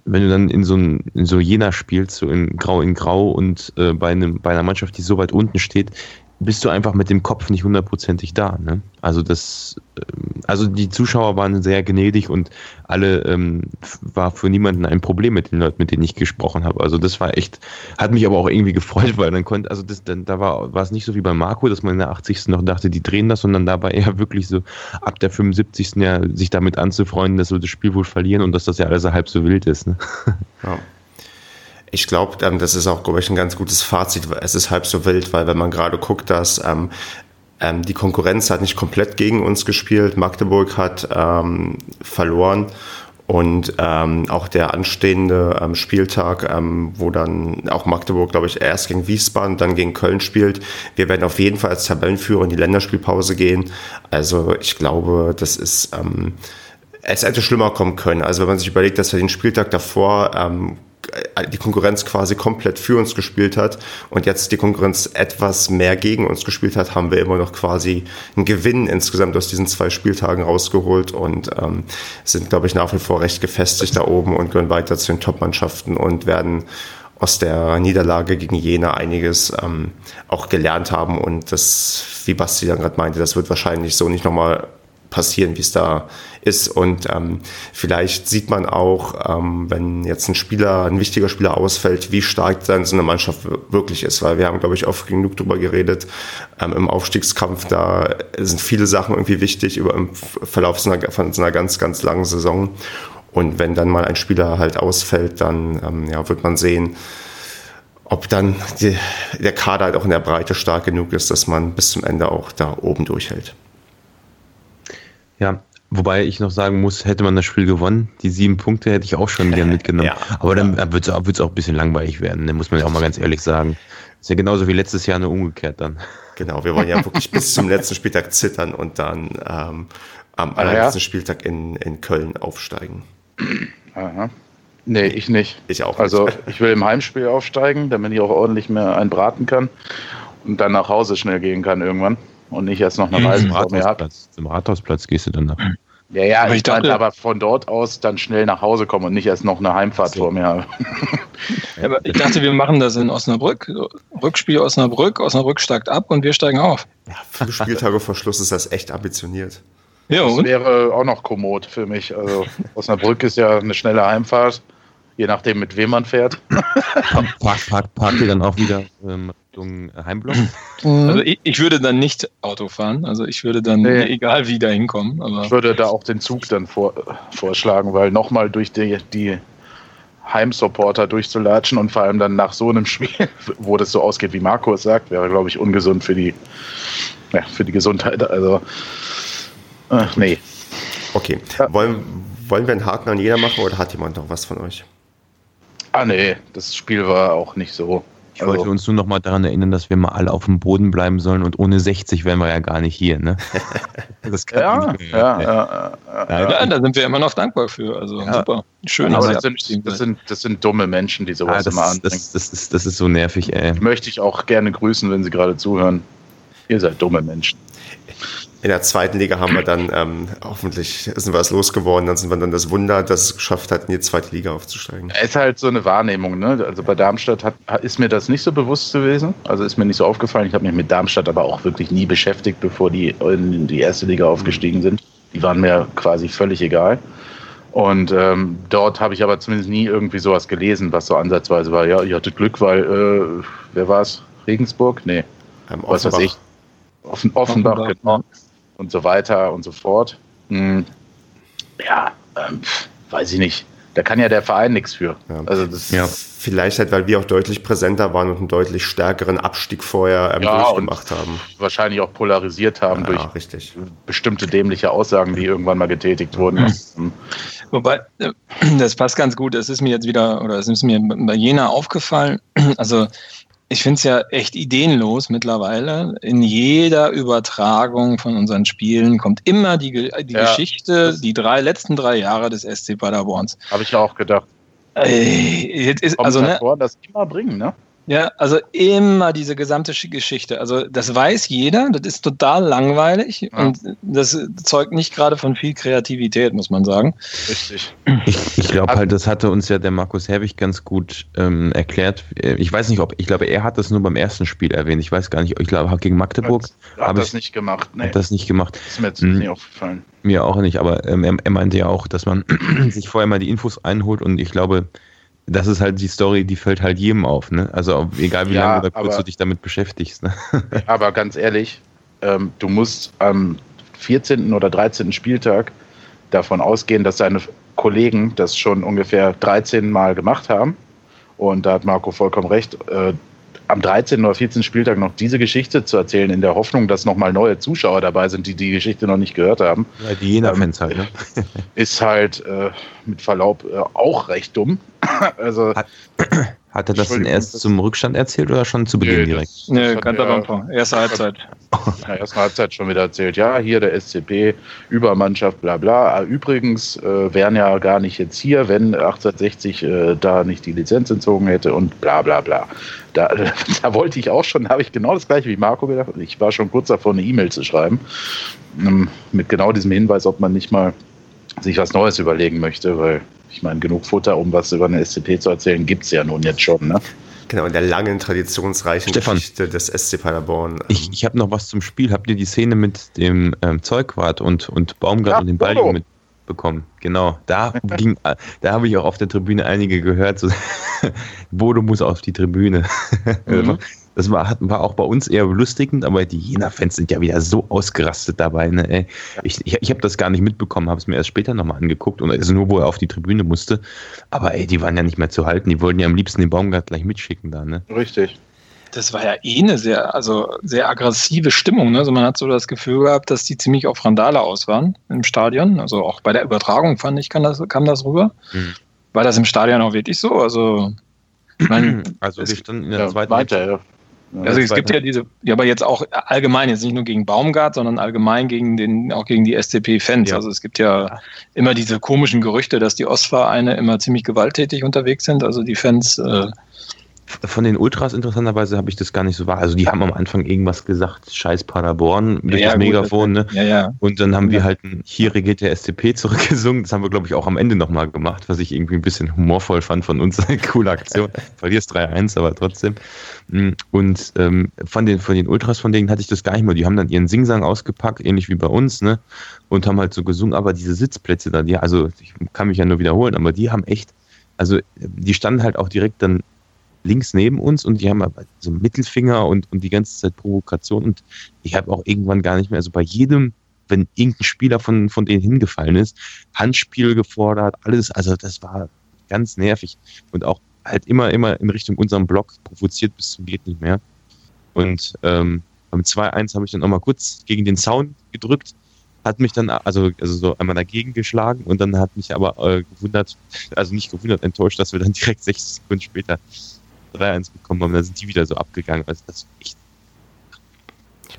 wenn du dann in so, ein, in so Jena spielst, so in Grau in Grau und äh, bei, einem, bei einer Mannschaft, die so weit unten steht, bist du einfach mit dem Kopf nicht hundertprozentig da. Ne? Also das, ähm, also die Zuschauer waren sehr gnädig und alle ähm, war für niemanden ein Problem mit den Leuten, mit denen ich gesprochen habe. Also das war echt, hat mich aber auch irgendwie gefreut, weil dann konnte, also das, dann, da war, war es nicht so wie bei Marco, dass man in der 80. noch dachte, die drehen das, sondern da war eher wirklich so ab der 75. ja sich damit anzufreunden, dass wir das Spiel wohl verlieren und dass das ja alles halb so wild ist. Ne? Ja.
Ich glaube, ähm, das ist auch, glaube ich, ein ganz gutes Fazit. Es ist halb so wild, weil wenn man gerade guckt, dass ähm, ähm, die Konkurrenz hat nicht komplett gegen uns gespielt, Magdeburg hat ähm, verloren und ähm, auch der anstehende ähm, Spieltag, wo dann auch Magdeburg, glaube ich, erst gegen Wiesbaden, dann gegen Köln spielt. Wir werden auf jeden Fall als Tabellenführer in die Länderspielpause gehen. Also ich glaube, das ist es hätte schlimmer kommen können. Also wenn man sich überlegt, dass wir den Spieltag davor ähm, die Konkurrenz quasi komplett für uns gespielt hat und jetzt die Konkurrenz etwas mehr gegen uns gespielt hat, haben wir immer noch quasi einen Gewinn insgesamt aus diesen zwei Spieltagen rausgeholt und ähm, sind, glaube ich, nach wie vor recht gefestigt da oben und gehören weiter zu den Top-Mannschaften und werden aus der Niederlage gegen Jena einiges ähm, auch gelernt haben und das, wie Basti dann gerade meinte, das wird wahrscheinlich so nicht nochmal passieren, wie es da ist. Und ähm, vielleicht sieht man auch, ähm, wenn jetzt ein Spieler, ein wichtiger Spieler ausfällt, wie stark dann so eine Mannschaft wirklich ist. Weil wir haben, glaube ich, oft genug darüber geredet, ähm, im Aufstiegskampf, da sind viele Sachen irgendwie wichtig über im Verlauf so einer, von so einer ganz, ganz langen Saison. Und wenn dann mal ein Spieler halt ausfällt, dann ähm, ja, wird man sehen, ob dann die, der Kader halt auch in der Breite stark genug ist, dass man bis zum Ende auch da oben durchhält.
Ja, wobei ich noch sagen muss, hätte man das Spiel gewonnen, die sieben Punkte hätte ich auch schon gern mitgenommen. ja, Aber dann ja. wird es auch, ein bisschen langweilig werden, ne? muss man ja auch mal ganz ehrlich sagen. Ist ja genauso wie letztes Jahr nur umgekehrt dann.
Genau, wir wollen ja wirklich bis zum letzten Spieltag zittern und dann ähm, am ah, allerletzten ja. Spieltag in, in Köln aufsteigen.
Aha. Nee, ich nicht.
Ich auch.
Nicht. Also ich will im Heimspiel aufsteigen, damit ich auch ordentlich mehr einen braten kann und dann nach Hause schnell gehen kann irgendwann und nicht erst noch eine Reise
vor mir habe. Zum Rathausplatz gehst du dann nach.
Ja, ja, aber ich, ich dachte, aber von dort aus dann schnell nach Hause kommen und nicht erst noch eine Heimfahrt so. vor mir habe.
Ja, aber ich dachte, wir machen das in Osnabrück. Rückspiel Osnabrück, Osnabrück steigt ab und wir steigen auf.
Ja, fünf Spieltage vor Schluss ist das echt ambitioniert.
Ja, das und? wäre auch noch kommod für mich. Also Osnabrück ist ja eine schnelle Heimfahrt, je nachdem mit wem man fährt.
Park, park, park ihr dann auch wieder ähm, Richtung Heimblock?
Mhm. Also ich, ich, würde dann nicht Auto fahren, also ich würde dann, nee. egal wie da hinkommen.
Aber ich würde da auch den Zug dann vor, vorschlagen, weil nochmal durch die, die Heimsupporter durchzulatschen und vor allem dann nach so einem Spiel, wo das so ausgeht, wie Markus sagt, wäre, glaube ich, ungesund für die, ja, für die Gesundheit. Also, äh, nee.
Okay. Ja. Wollen, wollen wir einen Haken an jeder machen oder hat jemand noch was von euch?
Ah, nee, das Spiel war auch nicht so.
Ich wollte also, uns nur noch mal daran erinnern, dass wir mal alle auf dem Boden bleiben sollen und ohne 60 wären wir ja gar nicht hier. Ne?
Das kann ja, nicht ja, ja, ja, ja, da sind wir immer noch dankbar für. Also super.
Schön. Aber das sind, das, sind, das sind dumme Menschen, die sowas
das,
immer anbringen.
Das, das, ist, das ist so nervig, ey.
Möchte ich auch gerne grüßen, wenn Sie gerade zuhören. Ihr seid dumme Menschen
in der zweiten Liga haben wir dann ähm, hoffentlich sind wir es losgeworden, dann sind wir dann das Wunder, dass es geschafft hat, in die zweite Liga aufzusteigen.
Es ist halt so eine Wahrnehmung, ne? Also bei Darmstadt hat, ist mir das nicht so bewusst gewesen, also ist mir nicht so aufgefallen. Ich habe mich mit Darmstadt aber auch wirklich nie beschäftigt, bevor die in die erste Liga aufgestiegen sind. Die waren mir quasi völlig egal. Und ähm, dort habe ich aber zumindest nie irgendwie sowas gelesen, was so ansatzweise war. Ja, ihr hattet Glück, weil, äh, wer war es? Regensburg? Nee. Ähm, was weiß ich. Offen, Offenbach, Offenbach, genau und so weiter und so fort. Hm, ja, ähm, weiß ich nicht. Da kann ja der Verein nichts für.
Ja. Also das ja. Vielleicht halt, weil wir auch deutlich präsenter waren und einen deutlich stärkeren Abstieg vorher ähm, ja, durchgemacht haben.
Wahrscheinlich auch polarisiert haben durch richtig. bestimmte dämliche Aussagen, die irgendwann mal getätigt wurden. Mhm.
Wobei, äh, das passt ganz gut. Es ist mir jetzt wieder, oder es ist mir bei Jena aufgefallen. Also ich finde es ja echt ideenlos mittlerweile. In jeder Übertragung von unseren Spielen kommt immer die, die ja, Geschichte, die drei letzten drei Jahre des SC Paderborns.
Habe ich auch gedacht.
Ey, jetzt ist, also,
ne, das immer bringen, ne?
Ja, also immer diese gesamte Geschichte. Also das weiß jeder, das ist total langweilig ja. und das zeugt nicht gerade von viel Kreativität, muss man sagen.
Richtig. Ich, ich glaube halt, das hatte uns ja der Markus Herwig ganz gut ähm, erklärt. Ich weiß nicht, ob, ich glaube, er hat das nur beim ersten Spiel erwähnt. Ich weiß gar nicht, ich glaube, gegen Magdeburg.
Hat, hat das ich, nicht gemacht,
nee. Hat das nicht gemacht.
Ist mir jetzt hm. nicht aufgefallen.
Mir auch nicht, aber ähm, er, er meinte ja auch, dass man sich vorher mal die Infos einholt und ich glaube, das ist halt die Story, die fällt halt jedem auf, ne? Also egal wie ja, lange oder kurz aber, du dich damit beschäftigst. Ne?
Aber ganz ehrlich, ähm, du musst am 14. oder 13. Spieltag davon ausgehen, dass deine Kollegen das schon ungefähr 13 Mal gemacht haben. Und da hat Marco vollkommen recht. Äh, am 13. oder 14. Spieltag noch diese Geschichte zu erzählen, in der Hoffnung, dass nochmal neue Zuschauer dabei sind, die die Geschichte noch nicht gehört haben.
Ja, die Jena-Fans ähm, halt, ne?
Ist halt äh, mit Verlaub äh, auch recht dumm. also,
hat, hat er das denn erst zum Rückstand erzählt oder schon zu Beginn nee, direkt?
Nee, ganz am Anfang. Erste Halbzeit.
Ja, erste Halbzeit schon wieder erzählt. Ja, hier der SCP, Übermannschaft, bla bla. Ah, übrigens äh, wären ja gar nicht jetzt hier, wenn 1860 äh, da nicht die Lizenz entzogen hätte und bla bla bla. Da, da wollte ich auch schon, habe ich genau das gleiche wie Marco gedacht. Ich war schon kurz davor, eine E-Mail zu schreiben. Ähm, mit genau diesem Hinweis, ob man nicht mal sich was Neues überlegen möchte, weil ich meine, genug Futter, um was über eine SCP zu erzählen, gibt es ja nun jetzt schon. Ne?
Genau, in der langen, traditionsreichen Stefan, Geschichte des SC Paderborn.
Ich, ich habe noch was zum Spiel. Habt ihr die Szene mit dem ähm, Zeugwart und, und Baumgart ja, und dem Ball oh. mitbekommen? Genau, da ging, da habe ich auch auf der Tribüne einige gehört, so, Bodo muss auf die Tribüne. Mhm. Das war, war auch bei uns eher belustigend, aber die Jena-Fans sind ja wieder so ausgerastet dabei. Ne? Ich, ich, ich habe das gar nicht mitbekommen, habe es mir erst später nochmal angeguckt und also nur, wo er auf die Tribüne musste. Aber ey, die waren ja nicht mehr zu halten. Die wollten ja am liebsten den Baumgart gleich mitschicken da. Ne?
Richtig.
Das war ja eh eine sehr, also sehr aggressive Stimmung. Ne? Also man hat so das Gefühl gehabt, dass die ziemlich auf Randale aus waren im Stadion. Also auch bei der Übertragung fand ich, kam das, kam das rüber. Mhm. War das im Stadion auch wirklich so? Also,
ich mein, also wir standen in der ja, zweiten weiter, ja.
Also es gibt ja diese, ja, aber jetzt auch allgemein, jetzt nicht nur gegen Baumgart, sondern allgemein gegen den, auch gegen die SCP-Fans. Ja. Also es gibt ja immer diese komischen Gerüchte, dass die Ostvereine immer ziemlich gewalttätig unterwegs sind. Also die Fans äh,
von den Ultras interessanterweise habe ich das gar nicht so wahr. Also die haben am Anfang irgendwas gesagt, scheiß Paderborn durch ja, das Megafon. Ne?
Ja, ja.
Und dann haben wir halt ein Hier regiert der SCP zurückgesungen. Das haben wir, glaube ich, auch am Ende nochmal gemacht, was ich irgendwie ein bisschen humorvoll fand von uns. Eine coole Aktion. Verlierst 3-1, aber trotzdem. Mm, und ähm, von, den, von den Ultras, von denen hatte ich das gar nicht mehr. Die haben dann ihren Singsang ausgepackt, ähnlich wie bei uns, ne? Und haben halt so gesungen. Aber diese Sitzplätze da, die, also ich kann mich ja nur wiederholen, aber die haben echt, also die standen halt auch direkt dann links neben uns und die haben so Mittelfinger und, und die ganze Zeit Provokation und ich habe auch irgendwann gar nicht mehr, also bei jedem, wenn irgendein Spieler von, von denen hingefallen ist, Handspiel gefordert, alles, also das war ganz nervig und auch halt immer, immer in Richtung unserem Block provoziert bis zum geht nicht mehr. Und ähm, beim 2-1 habe ich dann auch mal kurz gegen den Zaun gedrückt, hat mich dann also, also so einmal dagegen geschlagen und dann hat mich aber äh, gewundert, also nicht gewundert, enttäuscht, dass wir dann direkt 60 Sekunden später 3-1 bekommen haben, dann sind die wieder so abgegangen. Also das ist echt.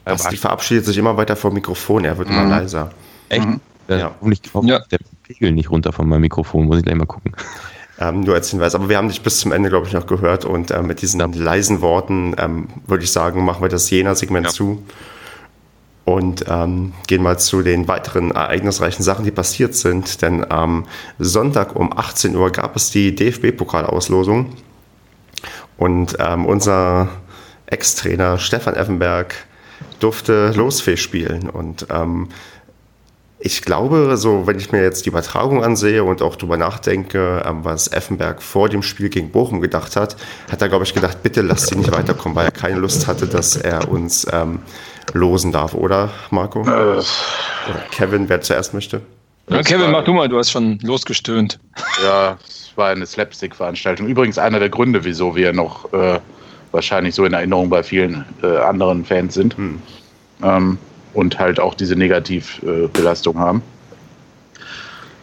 Basti verabschiedet sich immer weiter vom Mikrofon, er wird mhm. immer leiser.
Echt? Mhm. Ja. Hoffentlich kommt ja. der Pegel nicht runter von meinem Mikrofon, muss ich gleich mal gucken.
Ähm, nur als Hinweis, aber wir haben dich bis zum Ende, glaube ich, noch gehört und äh, mit diesen ja. leisen Worten ähm, würde ich sagen, machen wir das Jena-Segment ja. zu und ähm, gehen mal zu den weiteren ereignisreichen Sachen, die passiert sind. Denn am Sonntag um 18 Uhr gab es die DFB-Pokalauslosung. Und ähm, unser Ex-Trainer Stefan Effenberg durfte Losfee spielen. Und ähm, ich glaube, so wenn ich mir jetzt die Übertragung ansehe und auch drüber nachdenke, ähm, was Effenberg vor dem Spiel gegen Bochum gedacht hat, hat er, glaube ich, gedacht, bitte lass sie nicht weiterkommen, weil er keine Lust hatte, dass er uns ähm, losen darf, oder Marco? Äh. Oder Kevin, wer zuerst möchte?
Ja, Kevin, mach du mal, du hast schon losgestöhnt.
Ja, war eine Slapstick-Veranstaltung. Übrigens einer der Gründe, wieso wir noch äh, wahrscheinlich so in Erinnerung bei vielen äh, anderen Fans sind. Hm. Ähm, und halt auch diese Negativbelastung äh, haben.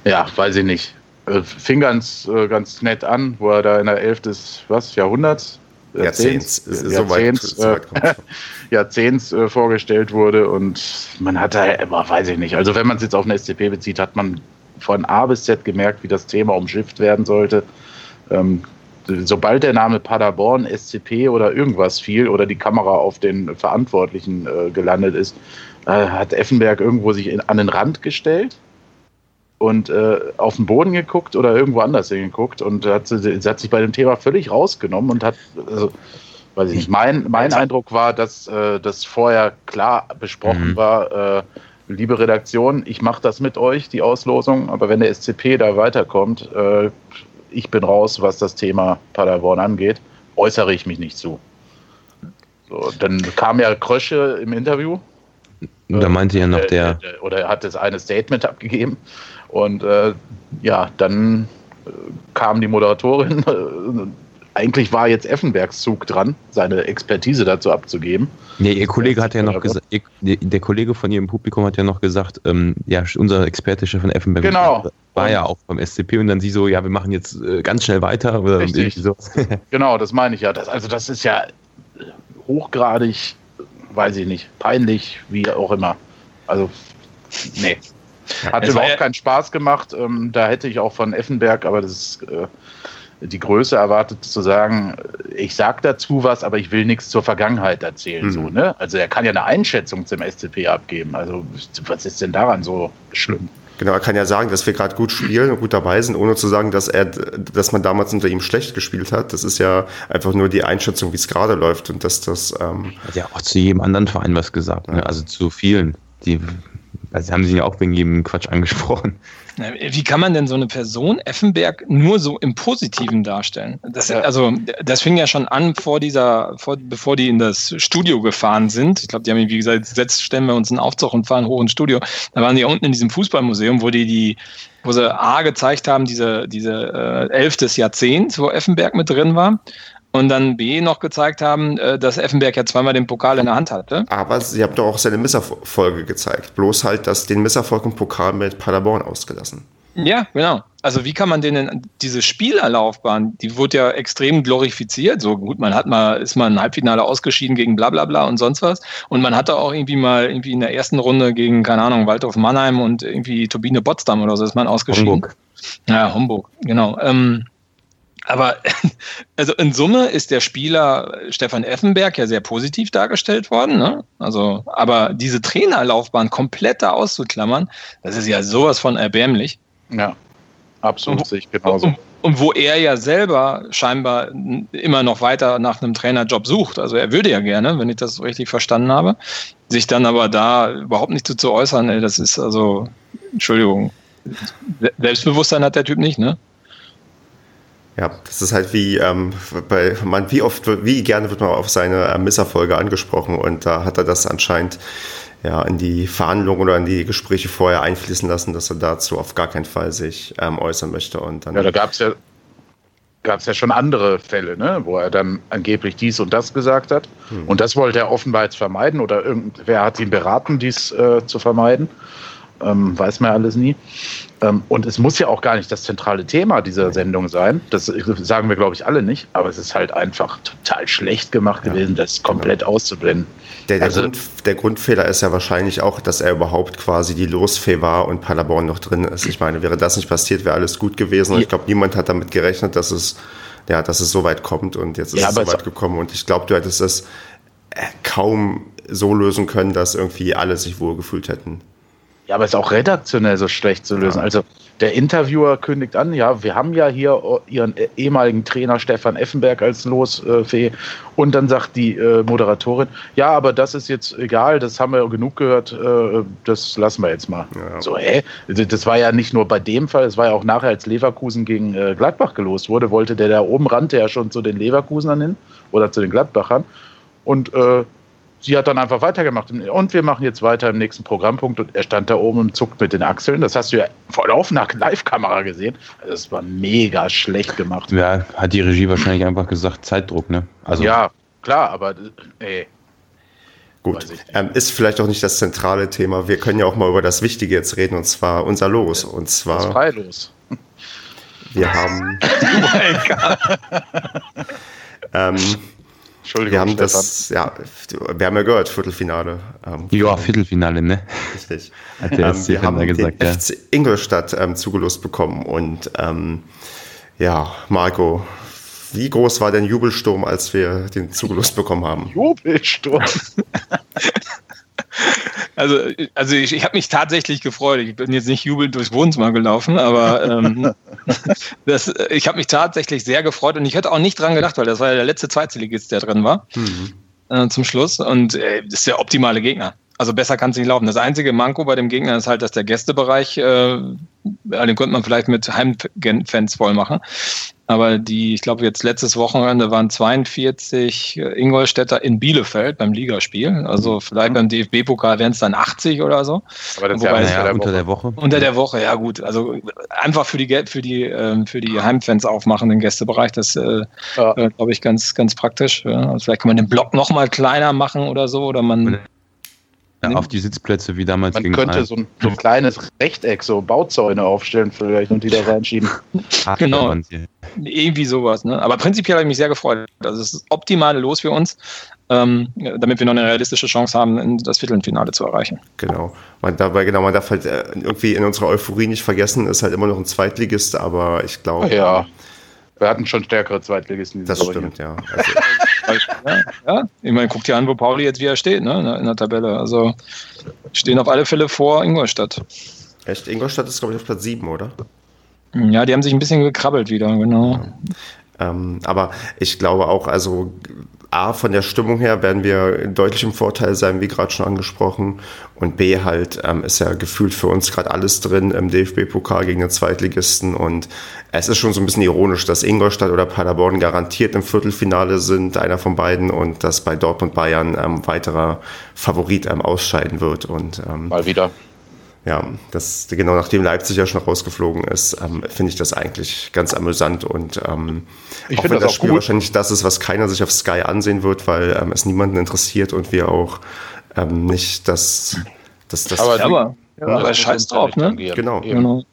Ja, weiß ich nicht. Äh, fing ganz, äh, ganz nett an, wo er da in der Elf des was, Jahrhunderts Jahrzehnts, Jahrzehnts, so weit, äh, Jahrzehnts äh, vorgestellt wurde und man hat da immer, weiß ich nicht, also wenn man es jetzt auf eine SCP bezieht, hat man von A bis Z gemerkt, wie das Thema umschifft werden sollte. Ähm, sobald der Name Paderborn, SCP oder irgendwas fiel oder die Kamera auf den Verantwortlichen äh, gelandet ist, äh, hat Effenberg irgendwo sich in, an den Rand gestellt und äh, auf den Boden geguckt oder irgendwo anders hingeguckt und hat, hat sich bei dem Thema völlig rausgenommen und hat, also, weiß ich nicht, mein, mein Eindruck war, dass äh, das vorher klar besprochen mhm. war, äh, liebe Redaktion, ich mache das mit euch, die Auslosung, aber wenn der SCP da weiterkommt, äh, ich bin raus, was das Thema Paderborn angeht, äußere ich mich nicht zu. So, dann kam ja Krösche im Interview.
Da meinte ja noch äh, der.
Oder er hat das eine Statement abgegeben und äh, ja, dann äh, kam die Moderatorin. Äh, eigentlich war jetzt Effenbergs Zug dran, seine Expertise dazu abzugeben.
Nee, ihr Kollege hat ja noch gesagt, der Kollege von ihrem Publikum hat ja noch gesagt, ähm, ja, unser Experte von Effenberg
genau.
war ja auch beim SCP und dann sie so, ja, wir machen jetzt äh, ganz schnell weiter. Oder
Richtig. So. genau, das meine ich ja. Das, also das ist ja hochgradig, weiß ich nicht, peinlich, wie auch immer. Also, nee. Hat es überhaupt ja keinen Spaß gemacht. Ähm, da hätte ich auch von Effenberg, aber das ist äh, die Größe erwartet, zu sagen, ich sage dazu was, aber ich will nichts zur Vergangenheit erzählen. Mhm. So, ne? Also er kann ja eine Einschätzung zum SCP abgeben. Also was ist denn daran so schlimm?
Genau, er kann ja sagen, dass wir gerade gut spielen und gut dabei sind, ohne zu sagen, dass er, dass man damals unter ihm schlecht gespielt hat. Das ist ja einfach nur die Einschätzung, wie es gerade läuft und dass das. Ähm
hat ja auch zu jedem anderen Verein was gesagt, ne? also zu vielen. Die also haben Sie ja auch wegen jedem Quatsch angesprochen.
Wie kann man denn so eine Person Effenberg nur so im Positiven darstellen? Das, also, das fing ja schon an vor dieser, vor, bevor die in das Studio gefahren sind. Ich glaube, die haben, wie gesagt, jetzt stellen wir uns einen Aufzug und fahren hoch ins Studio. Da waren die unten in diesem Fußballmuseum, wo die die, wo sie A gezeigt haben, diese, diese äh, Elf des Jahrzehnts, wo Effenberg mit drin war und dann B noch gezeigt haben, äh, dass Effenberg ja zweimal den Pokal in der Hand hatte.
Aber sie haben doch auch seine Misserfolge gezeigt. Bloß halt, dass den Misserfolg im Pokal mit Paderborn ausgelassen.
Ja, genau. Also wie kann man denn diese Spielerlaufbahn, die wurde ja extrem glorifiziert. So gut, man hat mal, ist mal ein Halbfinale ausgeschieden gegen bla bla bla und sonst was. Und man hatte auch irgendwie mal irgendwie in der ersten Runde gegen, keine Ahnung, Waldorf Mannheim und irgendwie Turbine Potsdam oder so ist man ausgeschieden. Homburg. Ja, Homburg, genau. Ähm, aber also in Summe ist der Spieler Stefan Effenberg ja sehr positiv dargestellt worden. Ne? Also, aber diese Trainerlaufbahn komplett da auszuklammern, das ist ja sowas von erbärmlich.
Ja, absolut, sehe ich genauso.
Und, und wo er ja selber scheinbar immer noch weiter nach einem Trainerjob sucht. Also er würde ja gerne, wenn ich das richtig verstanden habe, sich dann aber da überhaupt nicht zu, zu äußern. Ey, das ist also, Entschuldigung, Selbstbewusstsein hat der Typ nicht, ne?
Ja, das ist halt wie ähm, bei man, wie oft, wie gerne wird man auf seine äh, Misserfolge angesprochen und da hat er das anscheinend ja in die Verhandlungen oder in die Gespräche vorher einfließen lassen, dass er dazu auf gar keinen Fall sich ähm, äußern möchte. Und dann
ja, da gab es ja gab es ja schon andere Fälle, ne, wo er dann angeblich dies und das gesagt hat. Hm. Und das wollte er offenbar jetzt vermeiden oder irgendwer hat ihn beraten, dies äh, zu vermeiden ähm, weiß man ja alles nie. Ähm, und es muss ja auch gar nicht das zentrale Thema dieser Sendung sein. Das sagen wir, glaube ich, alle nicht. Aber es ist halt einfach total schlecht gemacht ja, gewesen, das komplett genau. auszublenden.
Der, der, also, Grund, der, Grundfehler ist ja wahrscheinlich auch, dass er überhaupt quasi die Losfee war und Paderborn noch drin ist. Ich meine, wäre das nicht passiert, wäre alles gut gewesen. Und ich glaube, niemand hat damit gerechnet, dass es, ja, dass es so weit kommt. Und jetzt ist ja, es so weit gekommen. Und ich glaube, du hättest es äh, kaum so lösen können, dass irgendwie alle sich wohlgefühlt hätten.
Ja, aber es ist auch redaktionell so schlecht zu lösen. Ja. Also der Interviewer kündigt an, ja, wir haben ja hier ihren ehemaligen Trainer Stefan Effenberg als Losfee. Und dann sagt die äh, Moderatorin, ja, aber das ist jetzt egal, das haben wir genug gehört, äh, das lassen wir jetzt mal. Ja. So, hä? Das war ja nicht nur bei dem Fall, es war ja auch nachher, als Leverkusen gegen äh, Gladbach gelost wurde, wollte der da oben rannte ja schon zu den Leverkusenern hin oder zu den Gladbachern. Und äh, sie hat dann einfach weitergemacht. Und wir machen jetzt weiter im nächsten Programmpunkt. Und er stand da oben und zuckt mit den Achseln. Das hast du ja voll auf nach Live-Kamera gesehen. Also das war mega schlecht gemacht.
Ja, hat die Regie wahrscheinlich einfach gesagt, Zeitdruck, ne?
Also ja, klar, aber ey.
Gut, ähm, ist vielleicht auch nicht das zentrale Thema. Wir können ja auch mal über das Wichtige jetzt reden, und zwar unser Los. Und zwar. Das
Freilos.
Wir haben. ähm, Entschuldigung, wir haben Stefan. das, ja, wir haben ja gehört, Viertelfinale.
Ähm, ja, Viertelfinale, ne?
Richtig. Hat der ähm, wir haben gesagt, den ja. FC Ingolstadt ähm, zugelost bekommen und ähm, ja, Marco, wie groß war dein Jubelsturm, als wir den zugelost bekommen haben?
Jubelsturm?
Also, also ich, ich habe mich tatsächlich gefreut. Ich bin jetzt nicht jubelnd durchs Wohnzimmer gelaufen, aber ähm, das, ich habe mich tatsächlich sehr gefreut und ich hätte auch nicht dran gedacht, weil das war ja der letzte Zweitligist, der drin war mhm. äh, zum Schluss und äh, das ist der optimale Gegner. Also besser kann es nicht laufen. Das einzige Manko bei dem Gegner ist halt, dass der Gästebereich, äh, den könnte man vielleicht mit Heimfans voll machen. Aber die, ich glaube, jetzt letztes Wochenende waren 42 Ingolstädter in Bielefeld beim Ligaspiel. Also vielleicht beim DFB-Pokal wären es dann 80 oder so.
Aber das Wobei, ist ja, ja unter der Woche.
Unter der Woche, ja gut. Also einfach für die für die ähm, für die Heimfans aufmachen den Gästebereich. Das äh, ja. äh, glaube ich ganz ganz praktisch. Also vielleicht kann man den Block noch mal kleiner machen oder so oder man
ja, auf die Sitzplätze wie damals
Man könnte so ein, so ein, kleines Rechteck, so Bauzäune aufstellen vielleicht und die da reinschieben.
Ach, genau. Irgendwie sowas. Ne? Aber prinzipiell habe ich mich sehr gefreut. Das ist das optimale Los für uns, ähm, damit wir noch eine realistische Chance haben, das Viertelfinale zu erreichen.
Genau. Man dabei, genau, man darf halt äh, irgendwie in unserer Euphorie nicht vergessen, ist halt immer noch ein Zweitligist, aber ich glaube.
Ja. Wir hatten schon stärkere Zweitligisten.
Das stimmt, ja.
Also, ja. ja. Ich meine, guck dir an, wo Pauli jetzt wieder steht, ne, in der Tabelle. Also stehen auf alle Fälle vor Ingolstadt.
Echt? Ingolstadt ist, glaube ich, auf Platz 7, oder?
Ja, die haben sich ein bisschen gekrabbelt wieder, genau.
Ähm, aber ich glaube auch, also A, von der Stimmung her werden wir deutlich im Vorteil sein, wie gerade schon angesprochen. Und B, halt ähm, ist ja gefühlt für uns gerade alles drin im DFB-Pokal gegen den Zweitligisten. Und es ist schon so ein bisschen ironisch, dass Ingolstadt oder Paderborn garantiert im Viertelfinale sind, einer von beiden, und dass bei Dortmund Bayern ähm, weiterer Favorit ähm, ausscheiden wird. Und,
ähm, Mal wieder
ja, das, genau nachdem Leipzig ja schon rausgeflogen ist, ähm, finde ich das eigentlich ganz amüsant und ähm, ich auch wenn das, das Spiel gut. wahrscheinlich das ist, was keiner sich auf Sky ansehen wird, weil ähm, es niemanden interessiert und wir auch ähm, nicht das, das, das
aber, aber, ja, aber scheiß drauf, ne?
Genau. genau.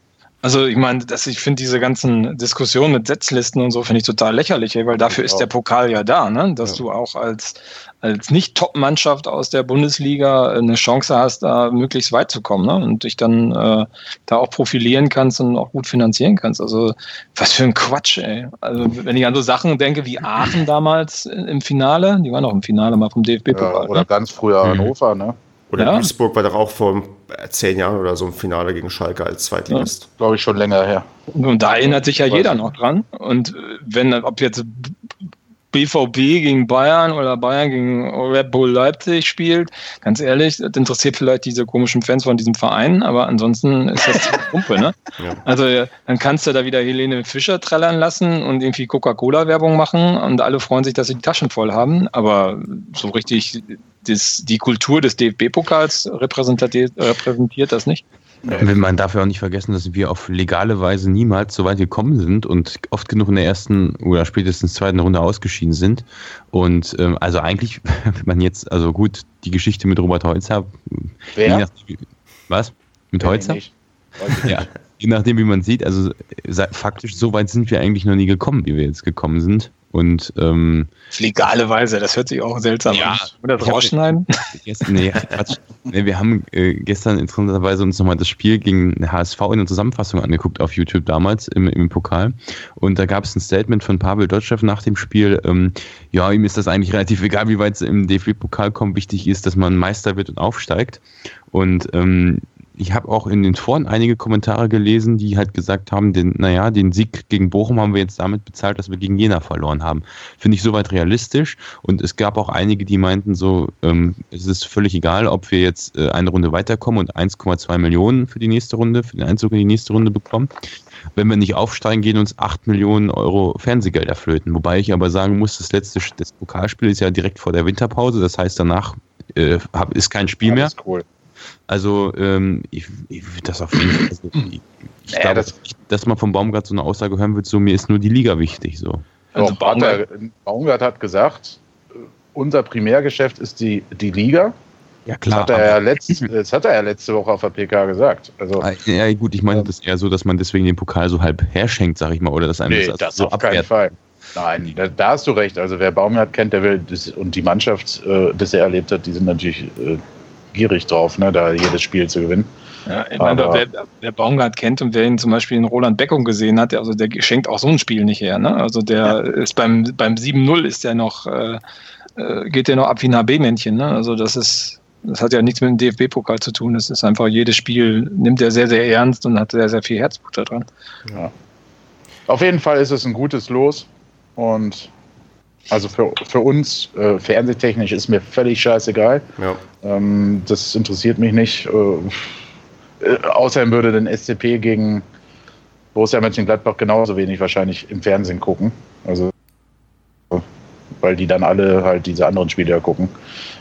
Also ich meine, dass ich finde diese ganzen Diskussionen mit Setzlisten und so finde ich total lächerlich, weil dafür ist der Pokal ja da, ne? dass ja. du auch als, als Nicht-Top-Mannschaft aus der Bundesliga eine Chance hast, da möglichst weit zu kommen ne? und dich dann äh, da auch profilieren kannst und auch gut finanzieren kannst. Also was für ein Quatsch, ey. Also wenn ich an so Sachen denke wie Aachen damals im Finale, die waren auch im Finale mal vom DFB-Pokal.
Ja, oder ne? ganz früher mhm. Hannover, ne?
Oder ja. Duisburg war doch auch vor zehn Jahren oder so im Finale gegen Schalke als Zweitligist.
Ja, Glaube ich schon länger her.
Und da erinnert sich ja jeder noch dran. Und wenn, ob jetzt BVB gegen Bayern oder Bayern gegen Red Bull Leipzig spielt, ganz ehrlich, das interessiert vielleicht diese komischen Fans von diesem Verein, aber ansonsten ist das Pumpe, ne? Ja. Also dann kannst du da wieder Helene Fischer trällern lassen und irgendwie Coca-Cola-Werbung machen und alle freuen sich, dass sie die Taschen voll haben, aber so richtig das, die Kultur des DFB-Pokals repräsentiert, repräsentiert das nicht.
Man darf ja auch nicht vergessen, dass wir auf legale Weise niemals so weit gekommen sind und oft genug in der ersten oder spätestens zweiten Runde ausgeschieden sind. Und ähm, also eigentlich, wenn man jetzt, also gut, die Geschichte mit Robert Holzer.
Wer? Nach,
was? Mit Holzer? Ja, je nachdem, wie man sieht, also faktisch so weit sind wir eigentlich noch nie gekommen, wie wir jetzt gekommen sind. Und ähm,
legale Weise, das hört sich auch seltsam ja, an.
Oder das rausschneiden? Gestern, nee, nee, wir haben äh, gestern interessanterweise uns nochmal das Spiel gegen HSV in der Zusammenfassung angeguckt auf YouTube damals im, im Pokal. Und da gab es ein Statement von Pavel Dotschew nach dem Spiel. Ähm, ja, ihm ist das eigentlich relativ egal, wie weit es im DFB-Pokal kommt. Wichtig ist, dass man Meister wird und aufsteigt. Und ähm, ich habe auch in den Foren einige Kommentare gelesen, die halt gesagt haben, den, naja, den Sieg gegen Bochum haben wir jetzt damit bezahlt, dass wir gegen Jena verloren haben. Finde ich soweit realistisch. Und es gab auch einige, die meinten so, ähm, es ist völlig egal, ob wir jetzt äh, eine Runde weiterkommen und 1,2 Millionen für die nächste Runde, für den Einzug in die nächste Runde bekommen. Wenn wir nicht aufsteigen, gehen uns 8 Millionen Euro Fernsehgelder flöten. Wobei ich aber sagen muss, das letzte das Pokalspiel ist ja direkt vor der Winterpause. Das heißt, danach äh, ist kein Spiel mehr. Cool. Also ähm, ich, ich würde das auf jeden Fall. Also, ich, ich naja, glaube, das, dass man vom Baumgart so eine Aussage hören wird, so mir ist nur die Liga wichtig. So.
Also Baumgart, Baumgart hat gesagt, unser Primärgeschäft ist die, die Liga. Ja, klar. Das hat, er ja letzt, das hat er ja letzte Woche auf der PK gesagt. Also,
ah, ja, gut, ich meine das eher so, dass man deswegen den Pokal so halb herschenkt, sag ich mal, oder dass einem
nee,
das,
das so auf abwehrt. keinen Fall. Nein, da, da, hast du recht. Also wer Baumgart kennt, der will das, und die Mannschaft äh, bisher erlebt hat, die sind natürlich äh, gierig drauf, ne, da jedes Spiel zu gewinnen.
Ja, ich meine, wer, wer, Baumgart kennt und wer ihn zum Beispiel in Roland Beckum gesehen hat, also der schenkt auch so ein Spiel nicht her. Ne? Also der ja. ist beim, beim 7-0 ist der noch, äh, äh geht der noch ab wie ein HB-Männchen. Ne? Also das ist, das hat ja nichts mit dem DFB-Pokal zu tun. Das ist einfach jedes Spiel nimmt er sehr, sehr ernst und hat sehr, sehr viel Herzblut da dran.
Ja. Auf jeden Fall ist es ein gutes Los und also für, für uns, äh, fernsehtechnisch, ist mir völlig scheißegal. Ja. Ähm, das interessiert mich nicht. Äh, äh außerdem würde den SCP gegen Borussia Mönchengladbach genauso wenig wahrscheinlich im Fernsehen gucken. Also, weil die dann alle halt diese anderen Spiele gucken.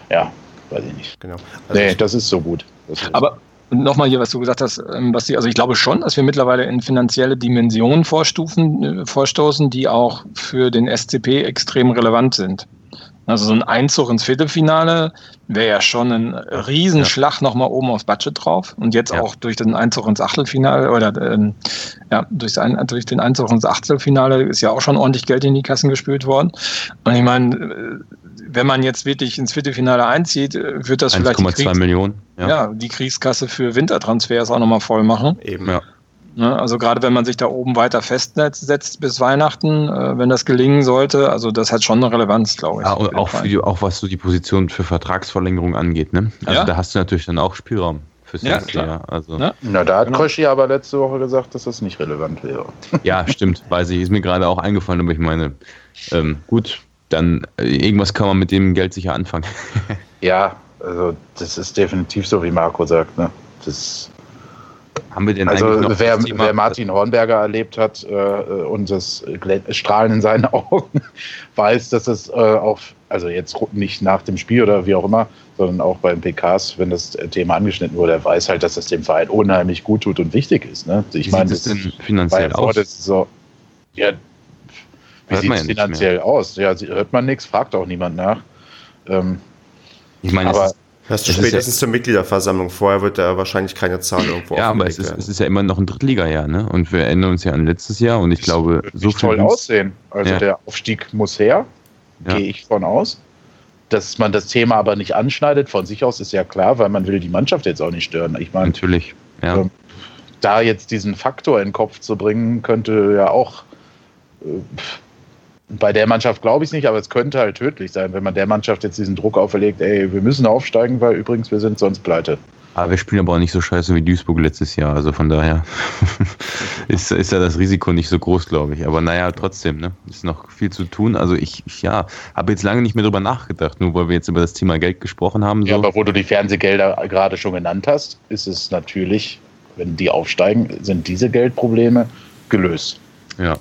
Ja, weiß ich nicht. Genau. Also nee, das ist so gut. Ist
aber nochmal hier, was du gesagt hast, ähm, Basti, also ich glaube schon, dass wir mittlerweile in finanzielle Dimensionen vorstufen, äh, vorstoßen, die auch für den SCP extrem relevant sind. Also so ein Einzug ins Viertelfinale wäre ja schon ein Riesenschlag ja. nochmal oben aufs Budget drauf. Und jetzt ja. auch durch den Einzug ins Achtelfinale oder ähm, ja, durch, durch den Einzug ins Achtelfinale ist ja auch schon ordentlich Geld in die Kassen gespült worden. Und ich meine, äh, wenn man jetzt wirklich ins Viertelfinale einzieht, äh, wird das vielleicht
1,2 Millionen.
Ja. ja. die Kriegskasse für Wintertransfers auch nochmal voll machen.
Eben, ja.
Ne, also gerade wenn man sich da oben weiter festsetzt bis Weihnachten, äh, wenn das gelingen sollte, also das hat schon eine Relevanz, glaube ich.
Ja, und auch, die, auch was so die Position für Vertragsverlängerung angeht. Ne? Also ja. da hast du natürlich dann auch Spielraum fürs
ja, nächste Jahr. Also, ja. Na, da hat genau. Kröschi aber letzte Woche gesagt, dass das nicht relevant wäre.
Ja, stimmt, weiß ich. Ist mir gerade auch eingefallen, aber ich meine, ähm, gut, dann äh, irgendwas kann man mit dem Geld sicher anfangen.
ja, also das ist definitiv so, wie Marco sagt. Ne? Das
haben wir denn
also wer, wer, Martin Hornberger erlebt hat äh, und das Strahlen in seinen Augen, weiß, dass es äh, auch, also jetzt nicht nach dem Spiel oder wie auch immer, sondern auch beim PKs, wenn das Thema angeschnitten wurde, er weiß halt, dass das dem Verein unheimlich gut tut und wichtig ist. Ne?
Ich wie meine, sieht das denn finanziell aus?
So, ja, wie sieht es finanziell aus? Ja, hört man nichts, fragt auch niemand nach. Ähm,
ich meine, aber
Hast du spätestens ja, zur Mitgliederversammlung. Vorher wird da wahrscheinlich keine Zahl irgendwo
Ja, aber es ist, es ist, ja immer noch ein Drittliga-Jahr, ne? Und wir erinnern uns ja an letztes Jahr und ich das glaube,
so viel. toll aussehen. Also ja. der Aufstieg muss her, ja. gehe ich von aus. Dass man das Thema aber nicht anschneidet von sich aus, ist ja klar, weil man will die Mannschaft jetzt auch nicht stören. Ich meine,
natürlich, ja. Ähm,
da jetzt diesen Faktor in den Kopf zu bringen, könnte ja auch äh, bei der Mannschaft glaube ich es nicht, aber es könnte halt tödlich sein, wenn man der Mannschaft jetzt diesen Druck auferlegt, ey, wir müssen aufsteigen, weil übrigens wir sind sonst pleite.
Aber wir spielen aber auch nicht so scheiße wie Duisburg letztes Jahr. Also von daher ist, ist ja das Risiko nicht so groß, glaube ich. Aber naja, trotzdem, ne? Ist noch viel zu tun. Also ich, ich ja, habe jetzt lange nicht mehr drüber nachgedacht, nur weil wir jetzt über das Thema Geld gesprochen haben.
So. Ja, aber wo du die Fernsehgelder gerade schon genannt hast, ist es natürlich, wenn die aufsteigen, sind diese Geldprobleme gelöst.
Ja.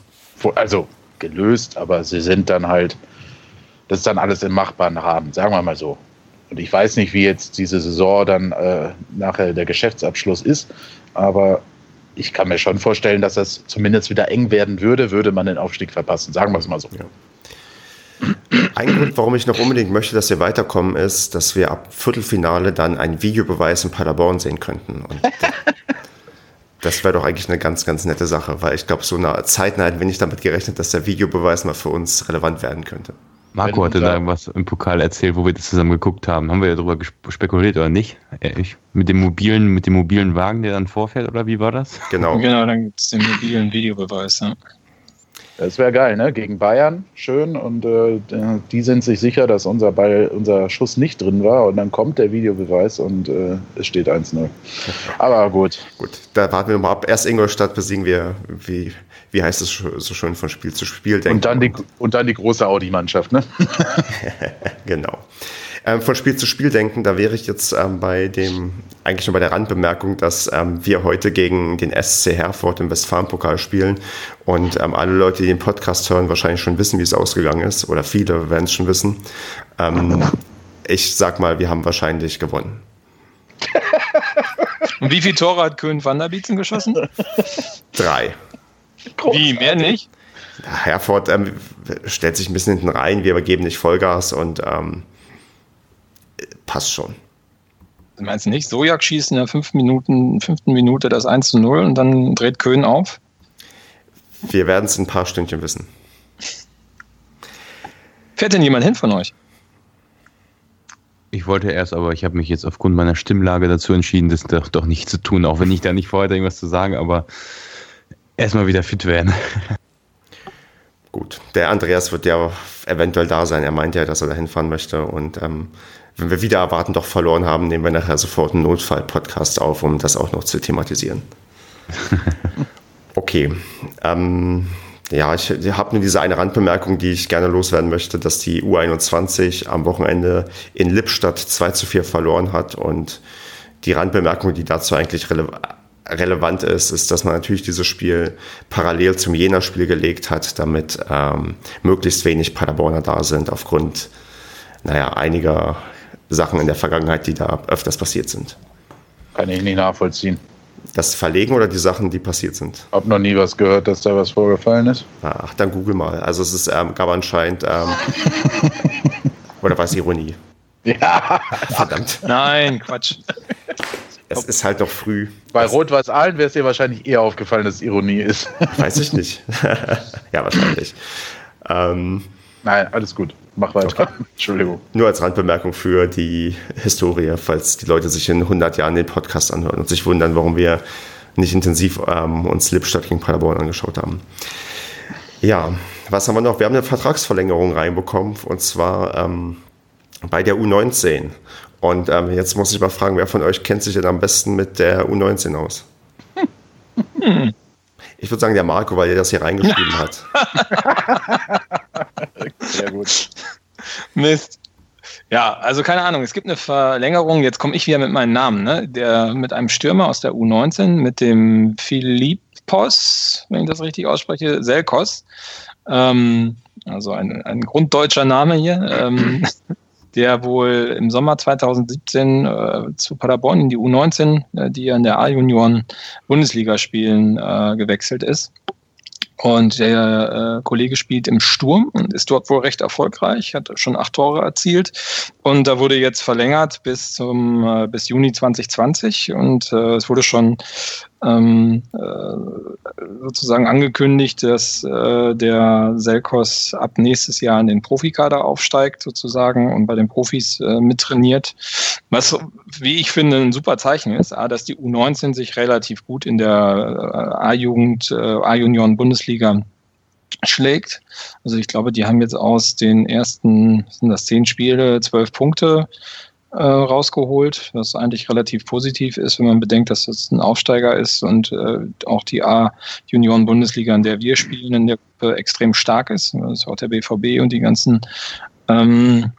Also gelöst, aber sie sind dann halt, das ist dann alles im machbaren Rahmen, sagen wir mal so. Und ich weiß nicht, wie jetzt diese Saison dann äh, nachher der Geschäftsabschluss ist, aber ich kann mir schon vorstellen, dass das zumindest wieder eng werden würde, würde man den Aufstieg verpassen. Sagen wir es mal so. Ja.
Ein Grund, warum ich noch unbedingt möchte, dass wir weiterkommen, ist, dass wir ab Viertelfinale dann einen Videobeweis in Paderborn sehen könnten. Und Das wäre doch eigentlich eine ganz, ganz nette Sache, weil ich glaube, so eine zeitnah hätten wir nicht damit gerechnet, dass der Videobeweis mal für uns relevant werden könnte.
Marco hatte da was im Pokal erzählt, wo wir das zusammen geguckt haben. Haben wir ja darüber spekuliert oder nicht? Ich, mit dem mobilen, mit dem mobilen Wagen, der dann vorfährt, oder wie war das?
Genau. Genau, dann gibt es den mobilen Videobeweis, ja.
Das wäre geil, ne? Gegen Bayern, schön. Und äh, die sind sich sicher, dass unser Ball, unser Schuss nicht drin war. Und dann kommt der Videobeweis und äh, es steht 1-0. Aber gut.
Gut, da warten wir mal ab. Erst Ingolstadt besiegen wir, wie, wie heißt es so schön, von Spiel zu Spiel.
Und dann, die, und dann die große Audi-Mannschaft, ne?
genau ähm, von Spiel zu Spiel denken, da wäre ich jetzt ähm, bei dem, eigentlich nur bei der Randbemerkung, dass ähm, wir heute gegen den SC Herford im Westfalenpokal spielen und ähm, alle Leute, die den Podcast hören, wahrscheinlich schon wissen, wie es ausgegangen ist oder viele werden es schon wissen. Ähm, ich sag mal, wir haben wahrscheinlich gewonnen.
Und wie viele Tore hat Köhn van der Bietzen geschossen?
Drei.
Wie, mehr nicht?
Herford ähm, stellt sich ein bisschen hinten rein, wir geben nicht Vollgas und ähm, passt schon.
Du meinst nicht, Sojak schießt in der fünften, Minuten, fünften Minute das 1 zu 0 und dann dreht Köhn auf?
Wir werden es in ein paar Stündchen wissen.
Fährt denn jemand hin von euch?
Ich wollte erst, aber ich habe mich jetzt aufgrund meiner Stimmlage dazu entschieden, das doch, doch nicht zu tun, auch wenn ich da nicht vorher irgendwas zu sagen, aber erstmal wieder fit werden.
Gut, der Andreas wird ja eventuell da sein. Er meint ja, dass er da hinfahren möchte. Und ähm, wenn wir wieder erwarten, doch verloren haben, nehmen wir nachher sofort einen Notfall-Podcast auf, um das auch noch zu thematisieren. okay. Ähm, ja, ich, habe nur diese eine Randbemerkung, die ich gerne loswerden möchte, dass die U21 am Wochenende in Lippstadt 2 zu 4 verloren hat und die Randbemerkung, die dazu eigentlich rele relevant ist, ist, dass man natürlich dieses Spiel parallel zum Jena-Spiel gelegt hat, damit ähm, möglichst wenig Paderborner da sind, aufgrund naja, einiger Sachen in der Vergangenheit, die da öfters passiert sind.
Kann ich nicht nachvollziehen.
Das Verlegen oder die Sachen, die passiert sind?
Hab noch nie was gehört, dass da was vorgefallen ist.
Ach, dann google mal. Also es ist, ähm, gab anscheinend, ähm, oder war es Ironie?
Ja.
Verdammt.
Nein, Quatsch.
Es ist halt noch früh.
Bei Rot-Weiß Aalen wäre es dir wahrscheinlich eher aufgefallen, dass es Ironie ist.
Weiß ich nicht. ja, wahrscheinlich. Ähm,
Nein, alles gut. Mach weiter. Okay. Entschuldigung.
Nur als Randbemerkung für die Historie, falls die Leute sich in 100 Jahren den Podcast anhören und sich wundern, warum wir nicht intensiv ähm, uns Lippstadt gegen Paderborn angeschaut haben. Ja, was haben wir noch? Wir haben eine Vertragsverlängerung reinbekommen und zwar ähm, bei der U19. Und ähm, jetzt muss ich mal fragen, wer von euch kennt sich denn am besten mit der U19 aus? Hm. Ich würde sagen, der Marco, weil er das hier reingeschrieben hat.
Sehr gut. Mist. Ja, also keine Ahnung, es gibt eine Verlängerung, jetzt komme ich wieder mit meinem Namen, ne? Der mit einem Stürmer aus der U19, mit dem Philippos, wenn ich das richtig ausspreche, Selkos. Ähm, also ein, ein grunddeutscher Name hier. Ähm, der wohl im Sommer 2017 äh, zu Paderborn in die U19, äh, die ja in der A-Junioren Bundesliga spielen, äh, gewechselt ist. Und der äh, Kollege spielt im Sturm und ist dort wohl recht erfolgreich, hat schon acht Tore erzielt. Und da wurde jetzt verlängert bis zum äh, bis Juni 2020 und äh, es wurde schon ähm, äh, sozusagen angekündigt, dass äh, der Selkos ab nächstes Jahr in den Profikader aufsteigt sozusagen und bei den Profis äh, mittrainiert. Was, wie ich finde, ein super Zeichen ist, A, dass die U19 sich relativ gut in der äh, A-Jugend, äh, A-Junioren-Bundesliga schlägt. Also ich glaube, die haben jetzt aus den ersten, sind das zehn Spiele, zwölf Punkte äh, rausgeholt, was eigentlich relativ positiv ist, wenn man bedenkt, dass das ein Aufsteiger ist und äh, auch die A-Junioren-Bundesliga, in der wir spielen, in der Gruppe extrem stark ist. Das ist auch der BVB und die ganzen ähm,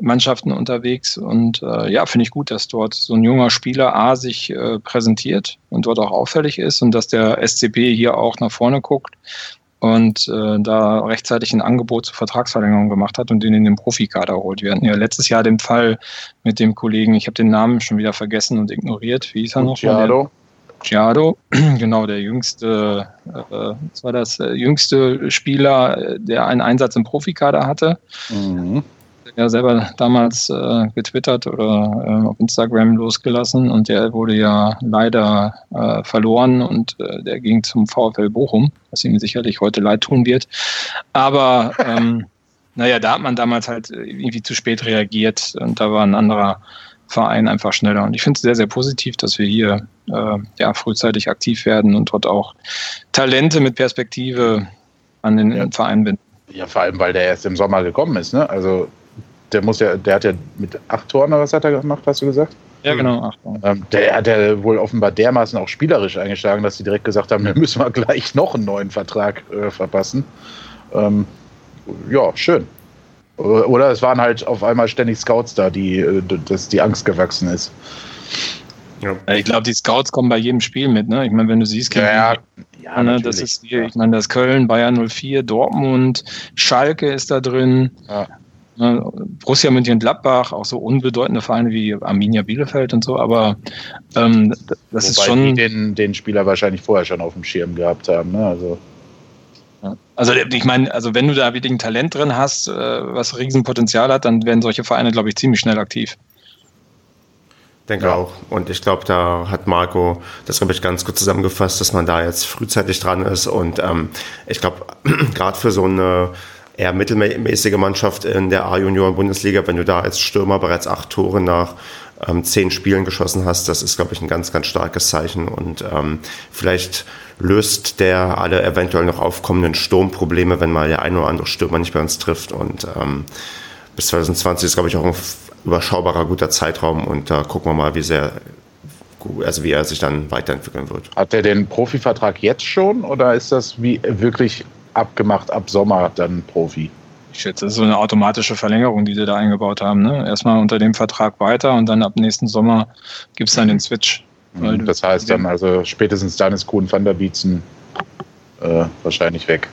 Mannschaften unterwegs. Und äh, ja, finde ich gut, dass dort so ein junger Spieler A sich äh, präsentiert und dort auch auffällig ist und dass der SCP hier auch nach vorne guckt und äh, da rechtzeitig ein Angebot zur Vertragsverlängerung gemacht hat und den in den Profikader holt. Wir hatten ja letztes Jahr den Fall mit dem Kollegen, ich habe den Namen schon wieder vergessen und ignoriert. Wie hieß er noch?
Giado.
Giado, genau, der jüngste, äh, das war das äh, jüngste Spieler, der einen Einsatz im Profikader hatte. Mhm ja selber damals äh, getwittert oder äh, auf Instagram losgelassen und der wurde ja leider äh, verloren und äh, der ging zum VfL Bochum, was ihm sicherlich heute leid tun wird. Aber ähm, naja, da hat man damals halt irgendwie zu spät reagiert und da war ein anderer Verein einfach schneller. Und ich finde es sehr, sehr positiv, dass wir hier äh, ja, frühzeitig aktiv werden und dort auch Talente mit Perspektive an den ja. Verein binden.
Ja, vor allem, weil der erst im Sommer gekommen ist. Ne? Also der muss ja, der hat ja mit acht Toren was hat er gemacht, hast du gesagt?
Ja, genau, acht Toren.
Ähm, der hat ja wohl offenbar dermaßen auch spielerisch eingeschlagen, dass sie direkt gesagt haben, wir müssen wir gleich noch einen neuen Vertrag äh, verpassen. Ähm, ja, schön. Oder es waren halt auf einmal ständig Scouts da, die, äh, dass die Angst gewachsen ist.
Ja. Ich glaube, die Scouts kommen bei jedem Spiel mit. Ne? Ich meine, wenn du siehst,
ja, ja,
ja ne, das ist hier, ich meine, das Köln, Bayern 04, Dortmund, Schalke ist da drin. Ja. Ne, Borussia Mönchengladbach, auch so unbedeutende Vereine wie Arminia Bielefeld und so, aber ähm, das Wobei ist schon.
Die den, den Spieler wahrscheinlich vorher schon auf dem Schirm gehabt haben, ne? Also.
Also ich meine, also wenn du da wirklich ein Talent drin hast, äh, was Riesenpotenzial hat, dann werden solche Vereine, glaube ich, ziemlich schnell aktiv.
Denke ja. auch. Und ich glaube, da hat Marco das, glaube ich, ganz gut zusammengefasst, dass man da jetzt frühzeitig dran ist. Und ähm, ich glaube, gerade für so eine eher mittelmäßige Mannschaft in der A-Junioren-Bundesliga, wenn du da als Stürmer bereits acht Tore nach ähm, zehn Spielen geschossen hast, das ist, glaube ich, ein ganz, ganz starkes Zeichen. Und ähm, vielleicht löst der alle eventuell noch aufkommenden Sturmprobleme, wenn mal der ein oder andere Stürmer nicht bei uns trifft. Und ähm, bis 2020 ist, glaube ich, auch ein überschaubarer, guter Zeitraum. Und da gucken wir mal, wie sehr also wie er sich dann weiterentwickeln wird.
Hat er den Profivertrag jetzt schon oder ist das wie wirklich abgemacht ab Sommer dann Profi?
Ich schätze, das ist so eine automatische Verlängerung, die sie da eingebaut haben. Ne? Erstmal unter dem Vertrag weiter und dann ab nächsten Sommer gibt es dann den Switch.
Mhm, das heißt dann also spätestens dann ist Kuhn van der Bietzen äh, wahrscheinlich weg.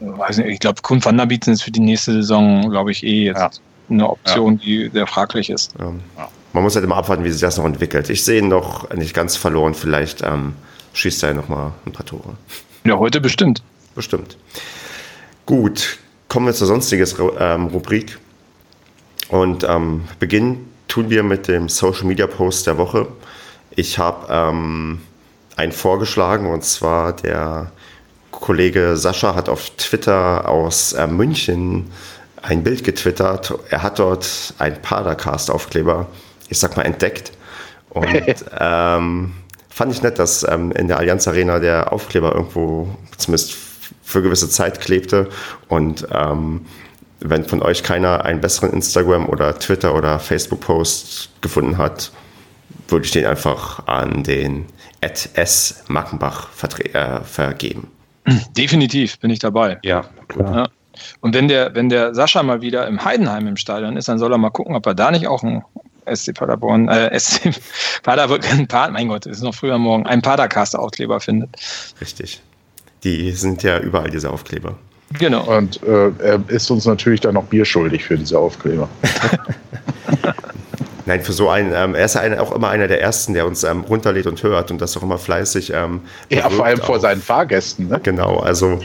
Weiß nicht, ich glaube, Kuhn van der Bietzen ist für die nächste Saison, glaube ich, eh jetzt ja. eine Option, ja. die sehr fraglich ist. Ja.
Man muss halt immer abwarten, wie sich das noch entwickelt. Ich sehe ihn noch nicht ganz verloren. Vielleicht ähm, schießt er noch mal ein paar Tore.
Ja, heute bestimmt.
Bestimmt. Gut, kommen wir zur sonstiges ähm, Rubrik. Und ähm, beginnen tun wir mit dem Social Media Post der Woche. Ich habe ähm, einen vorgeschlagen und zwar der Kollege Sascha hat auf Twitter aus äh, München ein Bild getwittert. Er hat dort einen Padercast-Aufkleber, ich sag mal, entdeckt. Und ähm, fand ich nett, dass ähm, in der Allianz Arena der Aufkleber irgendwo zumindest für gewisse Zeit klebte. Und ähm, wenn von euch keiner einen besseren Instagram- oder Twitter- oder Facebook-Post gefunden hat, würde ich den einfach an den S. Mackenbach äh, vergeben.
Definitiv bin ich dabei.
Ja, klar. Ja.
Und wenn der, wenn der Sascha mal wieder im Heidenheim im Stadion ist, dann soll er mal gucken, ob er da nicht auch ein SC Paderborn, äh, SC Paderborn, mein Gott, es ist noch früher morgen, ein Padercast-Aufkleber findet.
Richtig. Die sind ja überall diese Aufkleber.
Genau. Und äh, er ist uns natürlich dann noch Bier schuldig für diese Aufkleber.
Nein, für so einen, ähm, er ist ein, auch immer einer der Ersten, der uns ähm, runterlädt und hört und das auch immer fleißig. Ähm,
ja, vor allem vor seinen Fahrgästen. Ne?
Genau, also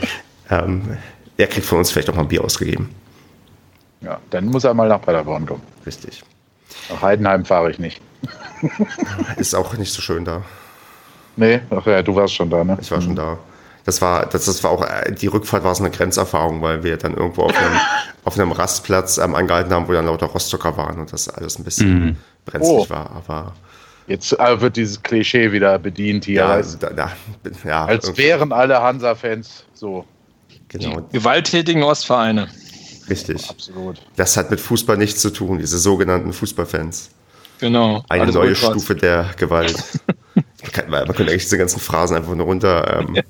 ähm, er kriegt von uns vielleicht auch mal ein Bier ausgegeben.
Ja, dann muss er mal nach Paderborn kommen.
Richtig.
Nach Heidenheim fahre ich nicht.
ist auch nicht so schön da.
Nee, ach ja, du warst schon da, ne?
Ich war mhm. schon da das war, das, das war auch, äh, die Rückfahrt war so eine Grenzerfahrung, weil wir dann irgendwo auf einem, auf einem Rastplatz ähm, angehalten haben, wo dann lauter Rostocker waren und das alles ein bisschen mhm. brenzlig oh. war, aber.
Jetzt äh, wird dieses Klischee wieder bedient hier.
Ja, als, da, da,
ja, als wären alle Hansa-Fans so.
Genau. Die gewalttätigen Ostvereine.
Richtig. Absolut. Das hat mit Fußball nichts zu tun, diese sogenannten Fußballfans.
Genau.
Eine neue Stufe der Gewalt. Man könnte eigentlich diese ganzen Phrasen einfach nur runter, ähm,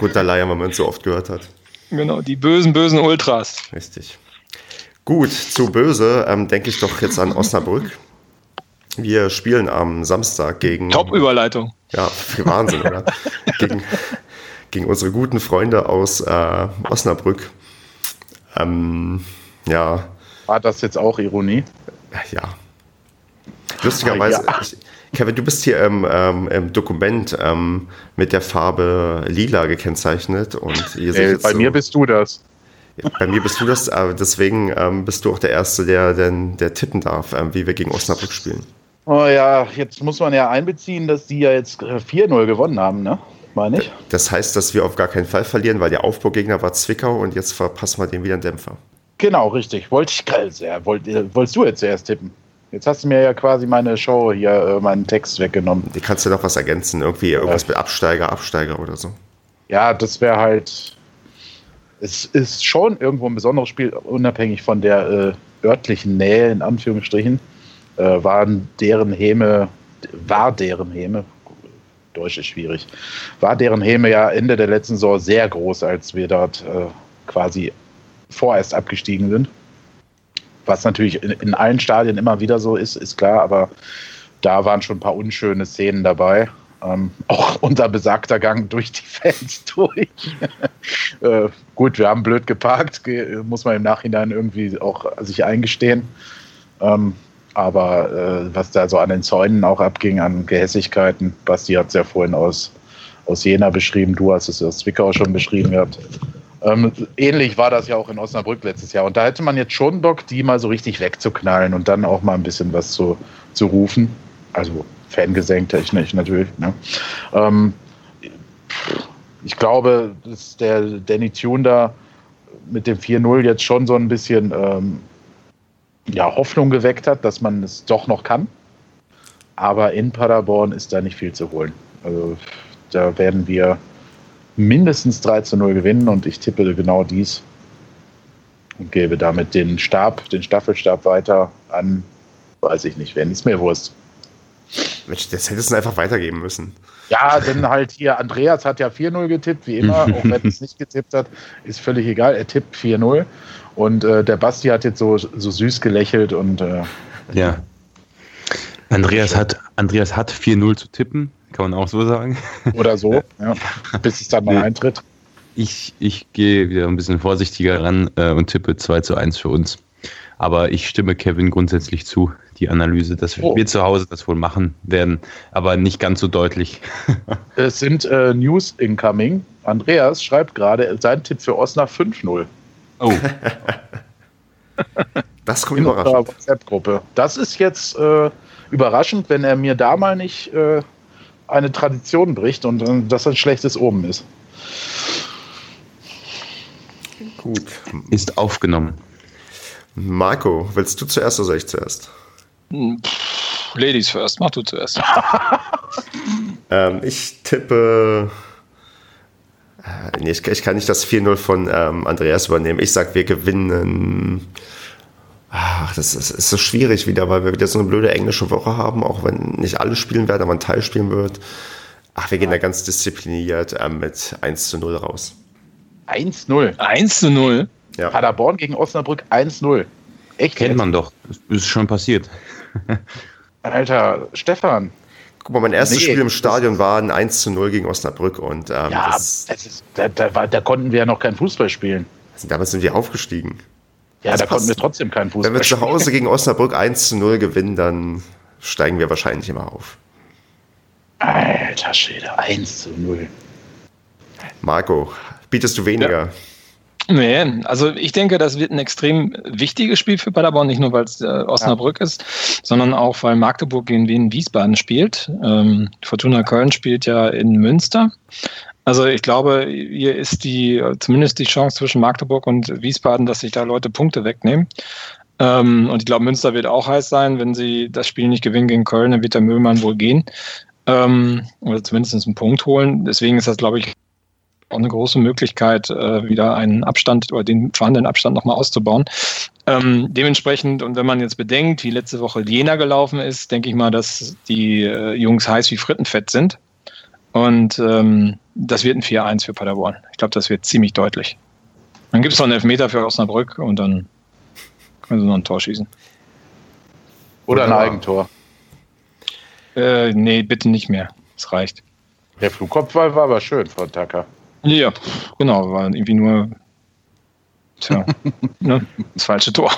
runterleiern, weil man es so oft gehört hat.
Genau, die bösen, bösen Ultras.
Richtig. Gut, zu böse ähm, denke ich doch jetzt an Osnabrück. Wir spielen am Samstag gegen.
Top-Überleitung.
Ja, Wahnsinn, oder? gegen, gegen unsere guten Freunde aus äh, Osnabrück. Ähm, ja.
War das jetzt auch Ironie?
Ja. Lustigerweise, ja. Ich, Kevin, du bist hier im, ähm, im Dokument ähm, mit der Farbe lila gekennzeichnet. Und
ihr seht äh, bei so, mir bist du das.
Bei mir bist du das, aber deswegen ähm, bist du auch der Erste, der, der, der tippen darf, ähm, wie wir gegen Osnabrück spielen.
Oh ja, jetzt muss man ja einbeziehen, dass die ja jetzt 4-0 gewonnen haben, ne? Meine ich.
Das heißt, dass wir auf gar keinen Fall verlieren, weil der Aufbaugegner war Zwickau und jetzt verpassen wir dem wieder einen Dämpfer.
Genau, richtig. Wollte ich gerade sehr. Wollt, wolltest du jetzt zuerst tippen? Jetzt hast du mir ja quasi meine Show hier, äh, meinen Text weggenommen.
Die kannst du noch was ergänzen, irgendwie irgendwas mit Absteiger, Absteiger oder so.
Ja, das wäre halt. Es ist schon irgendwo ein besonderes Spiel, unabhängig von der äh, örtlichen Nähe, in Anführungsstrichen. Äh, waren deren Häme, war deren Häme, Deutsch ist schwierig, war deren Häme ja Ende der letzten Saison sehr groß, als wir dort äh, quasi vorerst abgestiegen sind. Was natürlich in, in allen Stadien immer wieder so ist, ist klar, aber da waren schon ein paar unschöne Szenen dabei. Ähm, auch unser besagter Gang durch die Fans durch. äh, gut, wir haben blöd geparkt, muss man im Nachhinein irgendwie auch sich eingestehen. Ähm, aber äh, was da so an den Zäunen auch abging, an Gehässigkeiten, Basti hat es ja vorhin aus, aus Jena beschrieben, du hast es aus Zwickau schon beschrieben gehabt. Ähm, ähnlich war das ja auch in Osnabrück letztes Jahr. Und da hätte man jetzt schon Bock, die mal so richtig wegzuknallen und dann auch mal ein bisschen was zu, zu rufen. Also Fangesang-technisch natürlich. Ne? Ähm, ich glaube, dass der Danny Tune da mit dem 4-0 jetzt schon so ein bisschen ähm, ja, Hoffnung geweckt hat, dass man es doch noch kann. Aber in Paderborn ist da nicht viel zu holen. Also da werden wir mindestens 3 zu 0 gewinnen und ich tippe genau dies und gebe damit den Stab, den Staffelstab weiter an, weiß ich nicht, wenn ist mir Wurst.
Mensch, das hättest du einfach weitergeben müssen.
Ja, denn halt hier, Andreas hat ja 4-0 getippt, wie immer, auch wenn er es nicht getippt hat, ist völlig egal, er tippt 4-0. Und äh, der Basti hat jetzt so, so süß gelächelt und äh,
ja. Andreas hat, Andreas hat 4-0 zu tippen, kann man auch so sagen.
Oder so, ja, bis es dann mal eintritt.
Ich, ich gehe wieder ein bisschen vorsichtiger ran äh, und tippe 2 zu 1 für uns. Aber ich stimme Kevin grundsätzlich zu, die Analyse, dass oh. wir zu Hause das wohl machen werden, aber nicht ganz so deutlich.
es sind äh, News incoming. Andreas schreibt gerade sein Tipp für Osnabrück 5-0. Oh.
das kommt überraschend.
WhatsApp-Gruppe. Das ist jetzt äh, überraschend, wenn er mir da mal nicht äh, eine Tradition bricht und äh, das ein schlechtes Omen ist.
Gut. Ist aufgenommen.
Marco, willst du zuerst oder soll ich zuerst?
Hm, Ladies first, mach du zuerst.
ähm, ich tippe. Äh, nee, ich, ich, kann nicht das 4-0 von ähm, Andreas übernehmen. Ich sag, wir gewinnen. Ach, das ist, ist, so schwierig wieder, weil wir wieder so eine blöde englische Woche haben, auch wenn nicht alle spielen werden, aber ein Teil spielen wird. Ach, wir gehen da ganz diszipliniert äh, mit 1 zu 0 raus.
1-0.
1 zu 0?
Ja. Paderborn gegen Osnabrück 1-0.
Echt? Kennt jetzt? man doch. Das ist schon passiert.
Alter, Stefan.
Guck mal, mein erstes nee, Spiel im Stadion war ein 1 zu 0 gegen Osnabrück. Und,
ähm, ja, das, das ist, da, da, da, konnten wir ja noch kein Fußball spielen.
Also damals sind wir aufgestiegen.
Ja, das da passt. konnten wir trotzdem keinen Fußball
spielen. Wenn wir zu Hause gegen Osnabrück 1 zu 0 gewinnen, dann steigen wir wahrscheinlich immer auf.
Alter Schwede, 1 zu 0.
Marco, bietest du weniger? Ja.
Nee, also ich denke, das wird ein extrem wichtiges Spiel für Paderborn, nicht nur weil es äh, Osnabrück ja. ist, sondern auch weil Magdeburg gegen Wien Wiesbaden spielt. Ähm, Fortuna Köln spielt ja in Münster. Also ich glaube, hier ist die zumindest die Chance zwischen Magdeburg und Wiesbaden, dass sich da Leute Punkte wegnehmen. Ähm, und ich glaube, Münster wird auch heiß sein. Wenn sie das Spiel nicht gewinnen gegen Köln, dann wird der Müllmann wohl gehen. Ähm, oder zumindest einen Punkt holen. Deswegen ist das, glaube ich, auch eine große Möglichkeit, äh, wieder einen Abstand oder den vorhandenen Abstand nochmal auszubauen. Ähm, dementsprechend, und wenn man jetzt bedenkt, wie letzte Woche Jena gelaufen ist, denke ich mal, dass die äh, Jungs heiß wie Frittenfett sind. Und ähm, das wird ein 4-1 für Paderborn. Ich glaube, das wird ziemlich deutlich. Dann gibt es noch einen Elfmeter für Osnabrück und dann können sie noch ein Tor schießen.
Oder ein Eigentor.
Äh, nee, bitte nicht mehr. Es reicht.
Der Flugkopfball war aber schön von Tucker.
Ja, genau, war irgendwie nur tja, ne, das falsche Tor.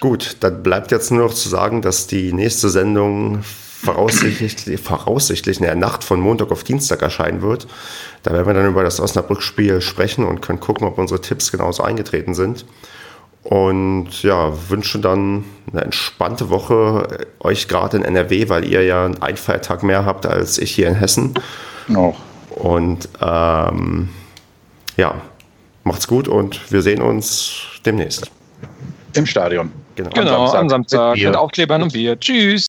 Gut, dann bleibt jetzt nur noch zu sagen, dass die nächste Sendung voraussichtlich, voraussichtlich in der Nacht von Montag auf Dienstag erscheinen wird. Da werden wir dann über das Osnabrück-Spiel sprechen und können gucken, ob unsere Tipps genauso eingetreten sind. Und ja, wünsche dann eine entspannte Woche euch gerade in NRW, weil ihr ja einen Feiertag mehr habt als ich hier in Hessen.
Noch.
Und ähm, ja, macht's gut und wir sehen uns demnächst.
Im Stadion.
Genau, genau am Samstag, am Samstag mit Aufklebern und Bier. Tschüss.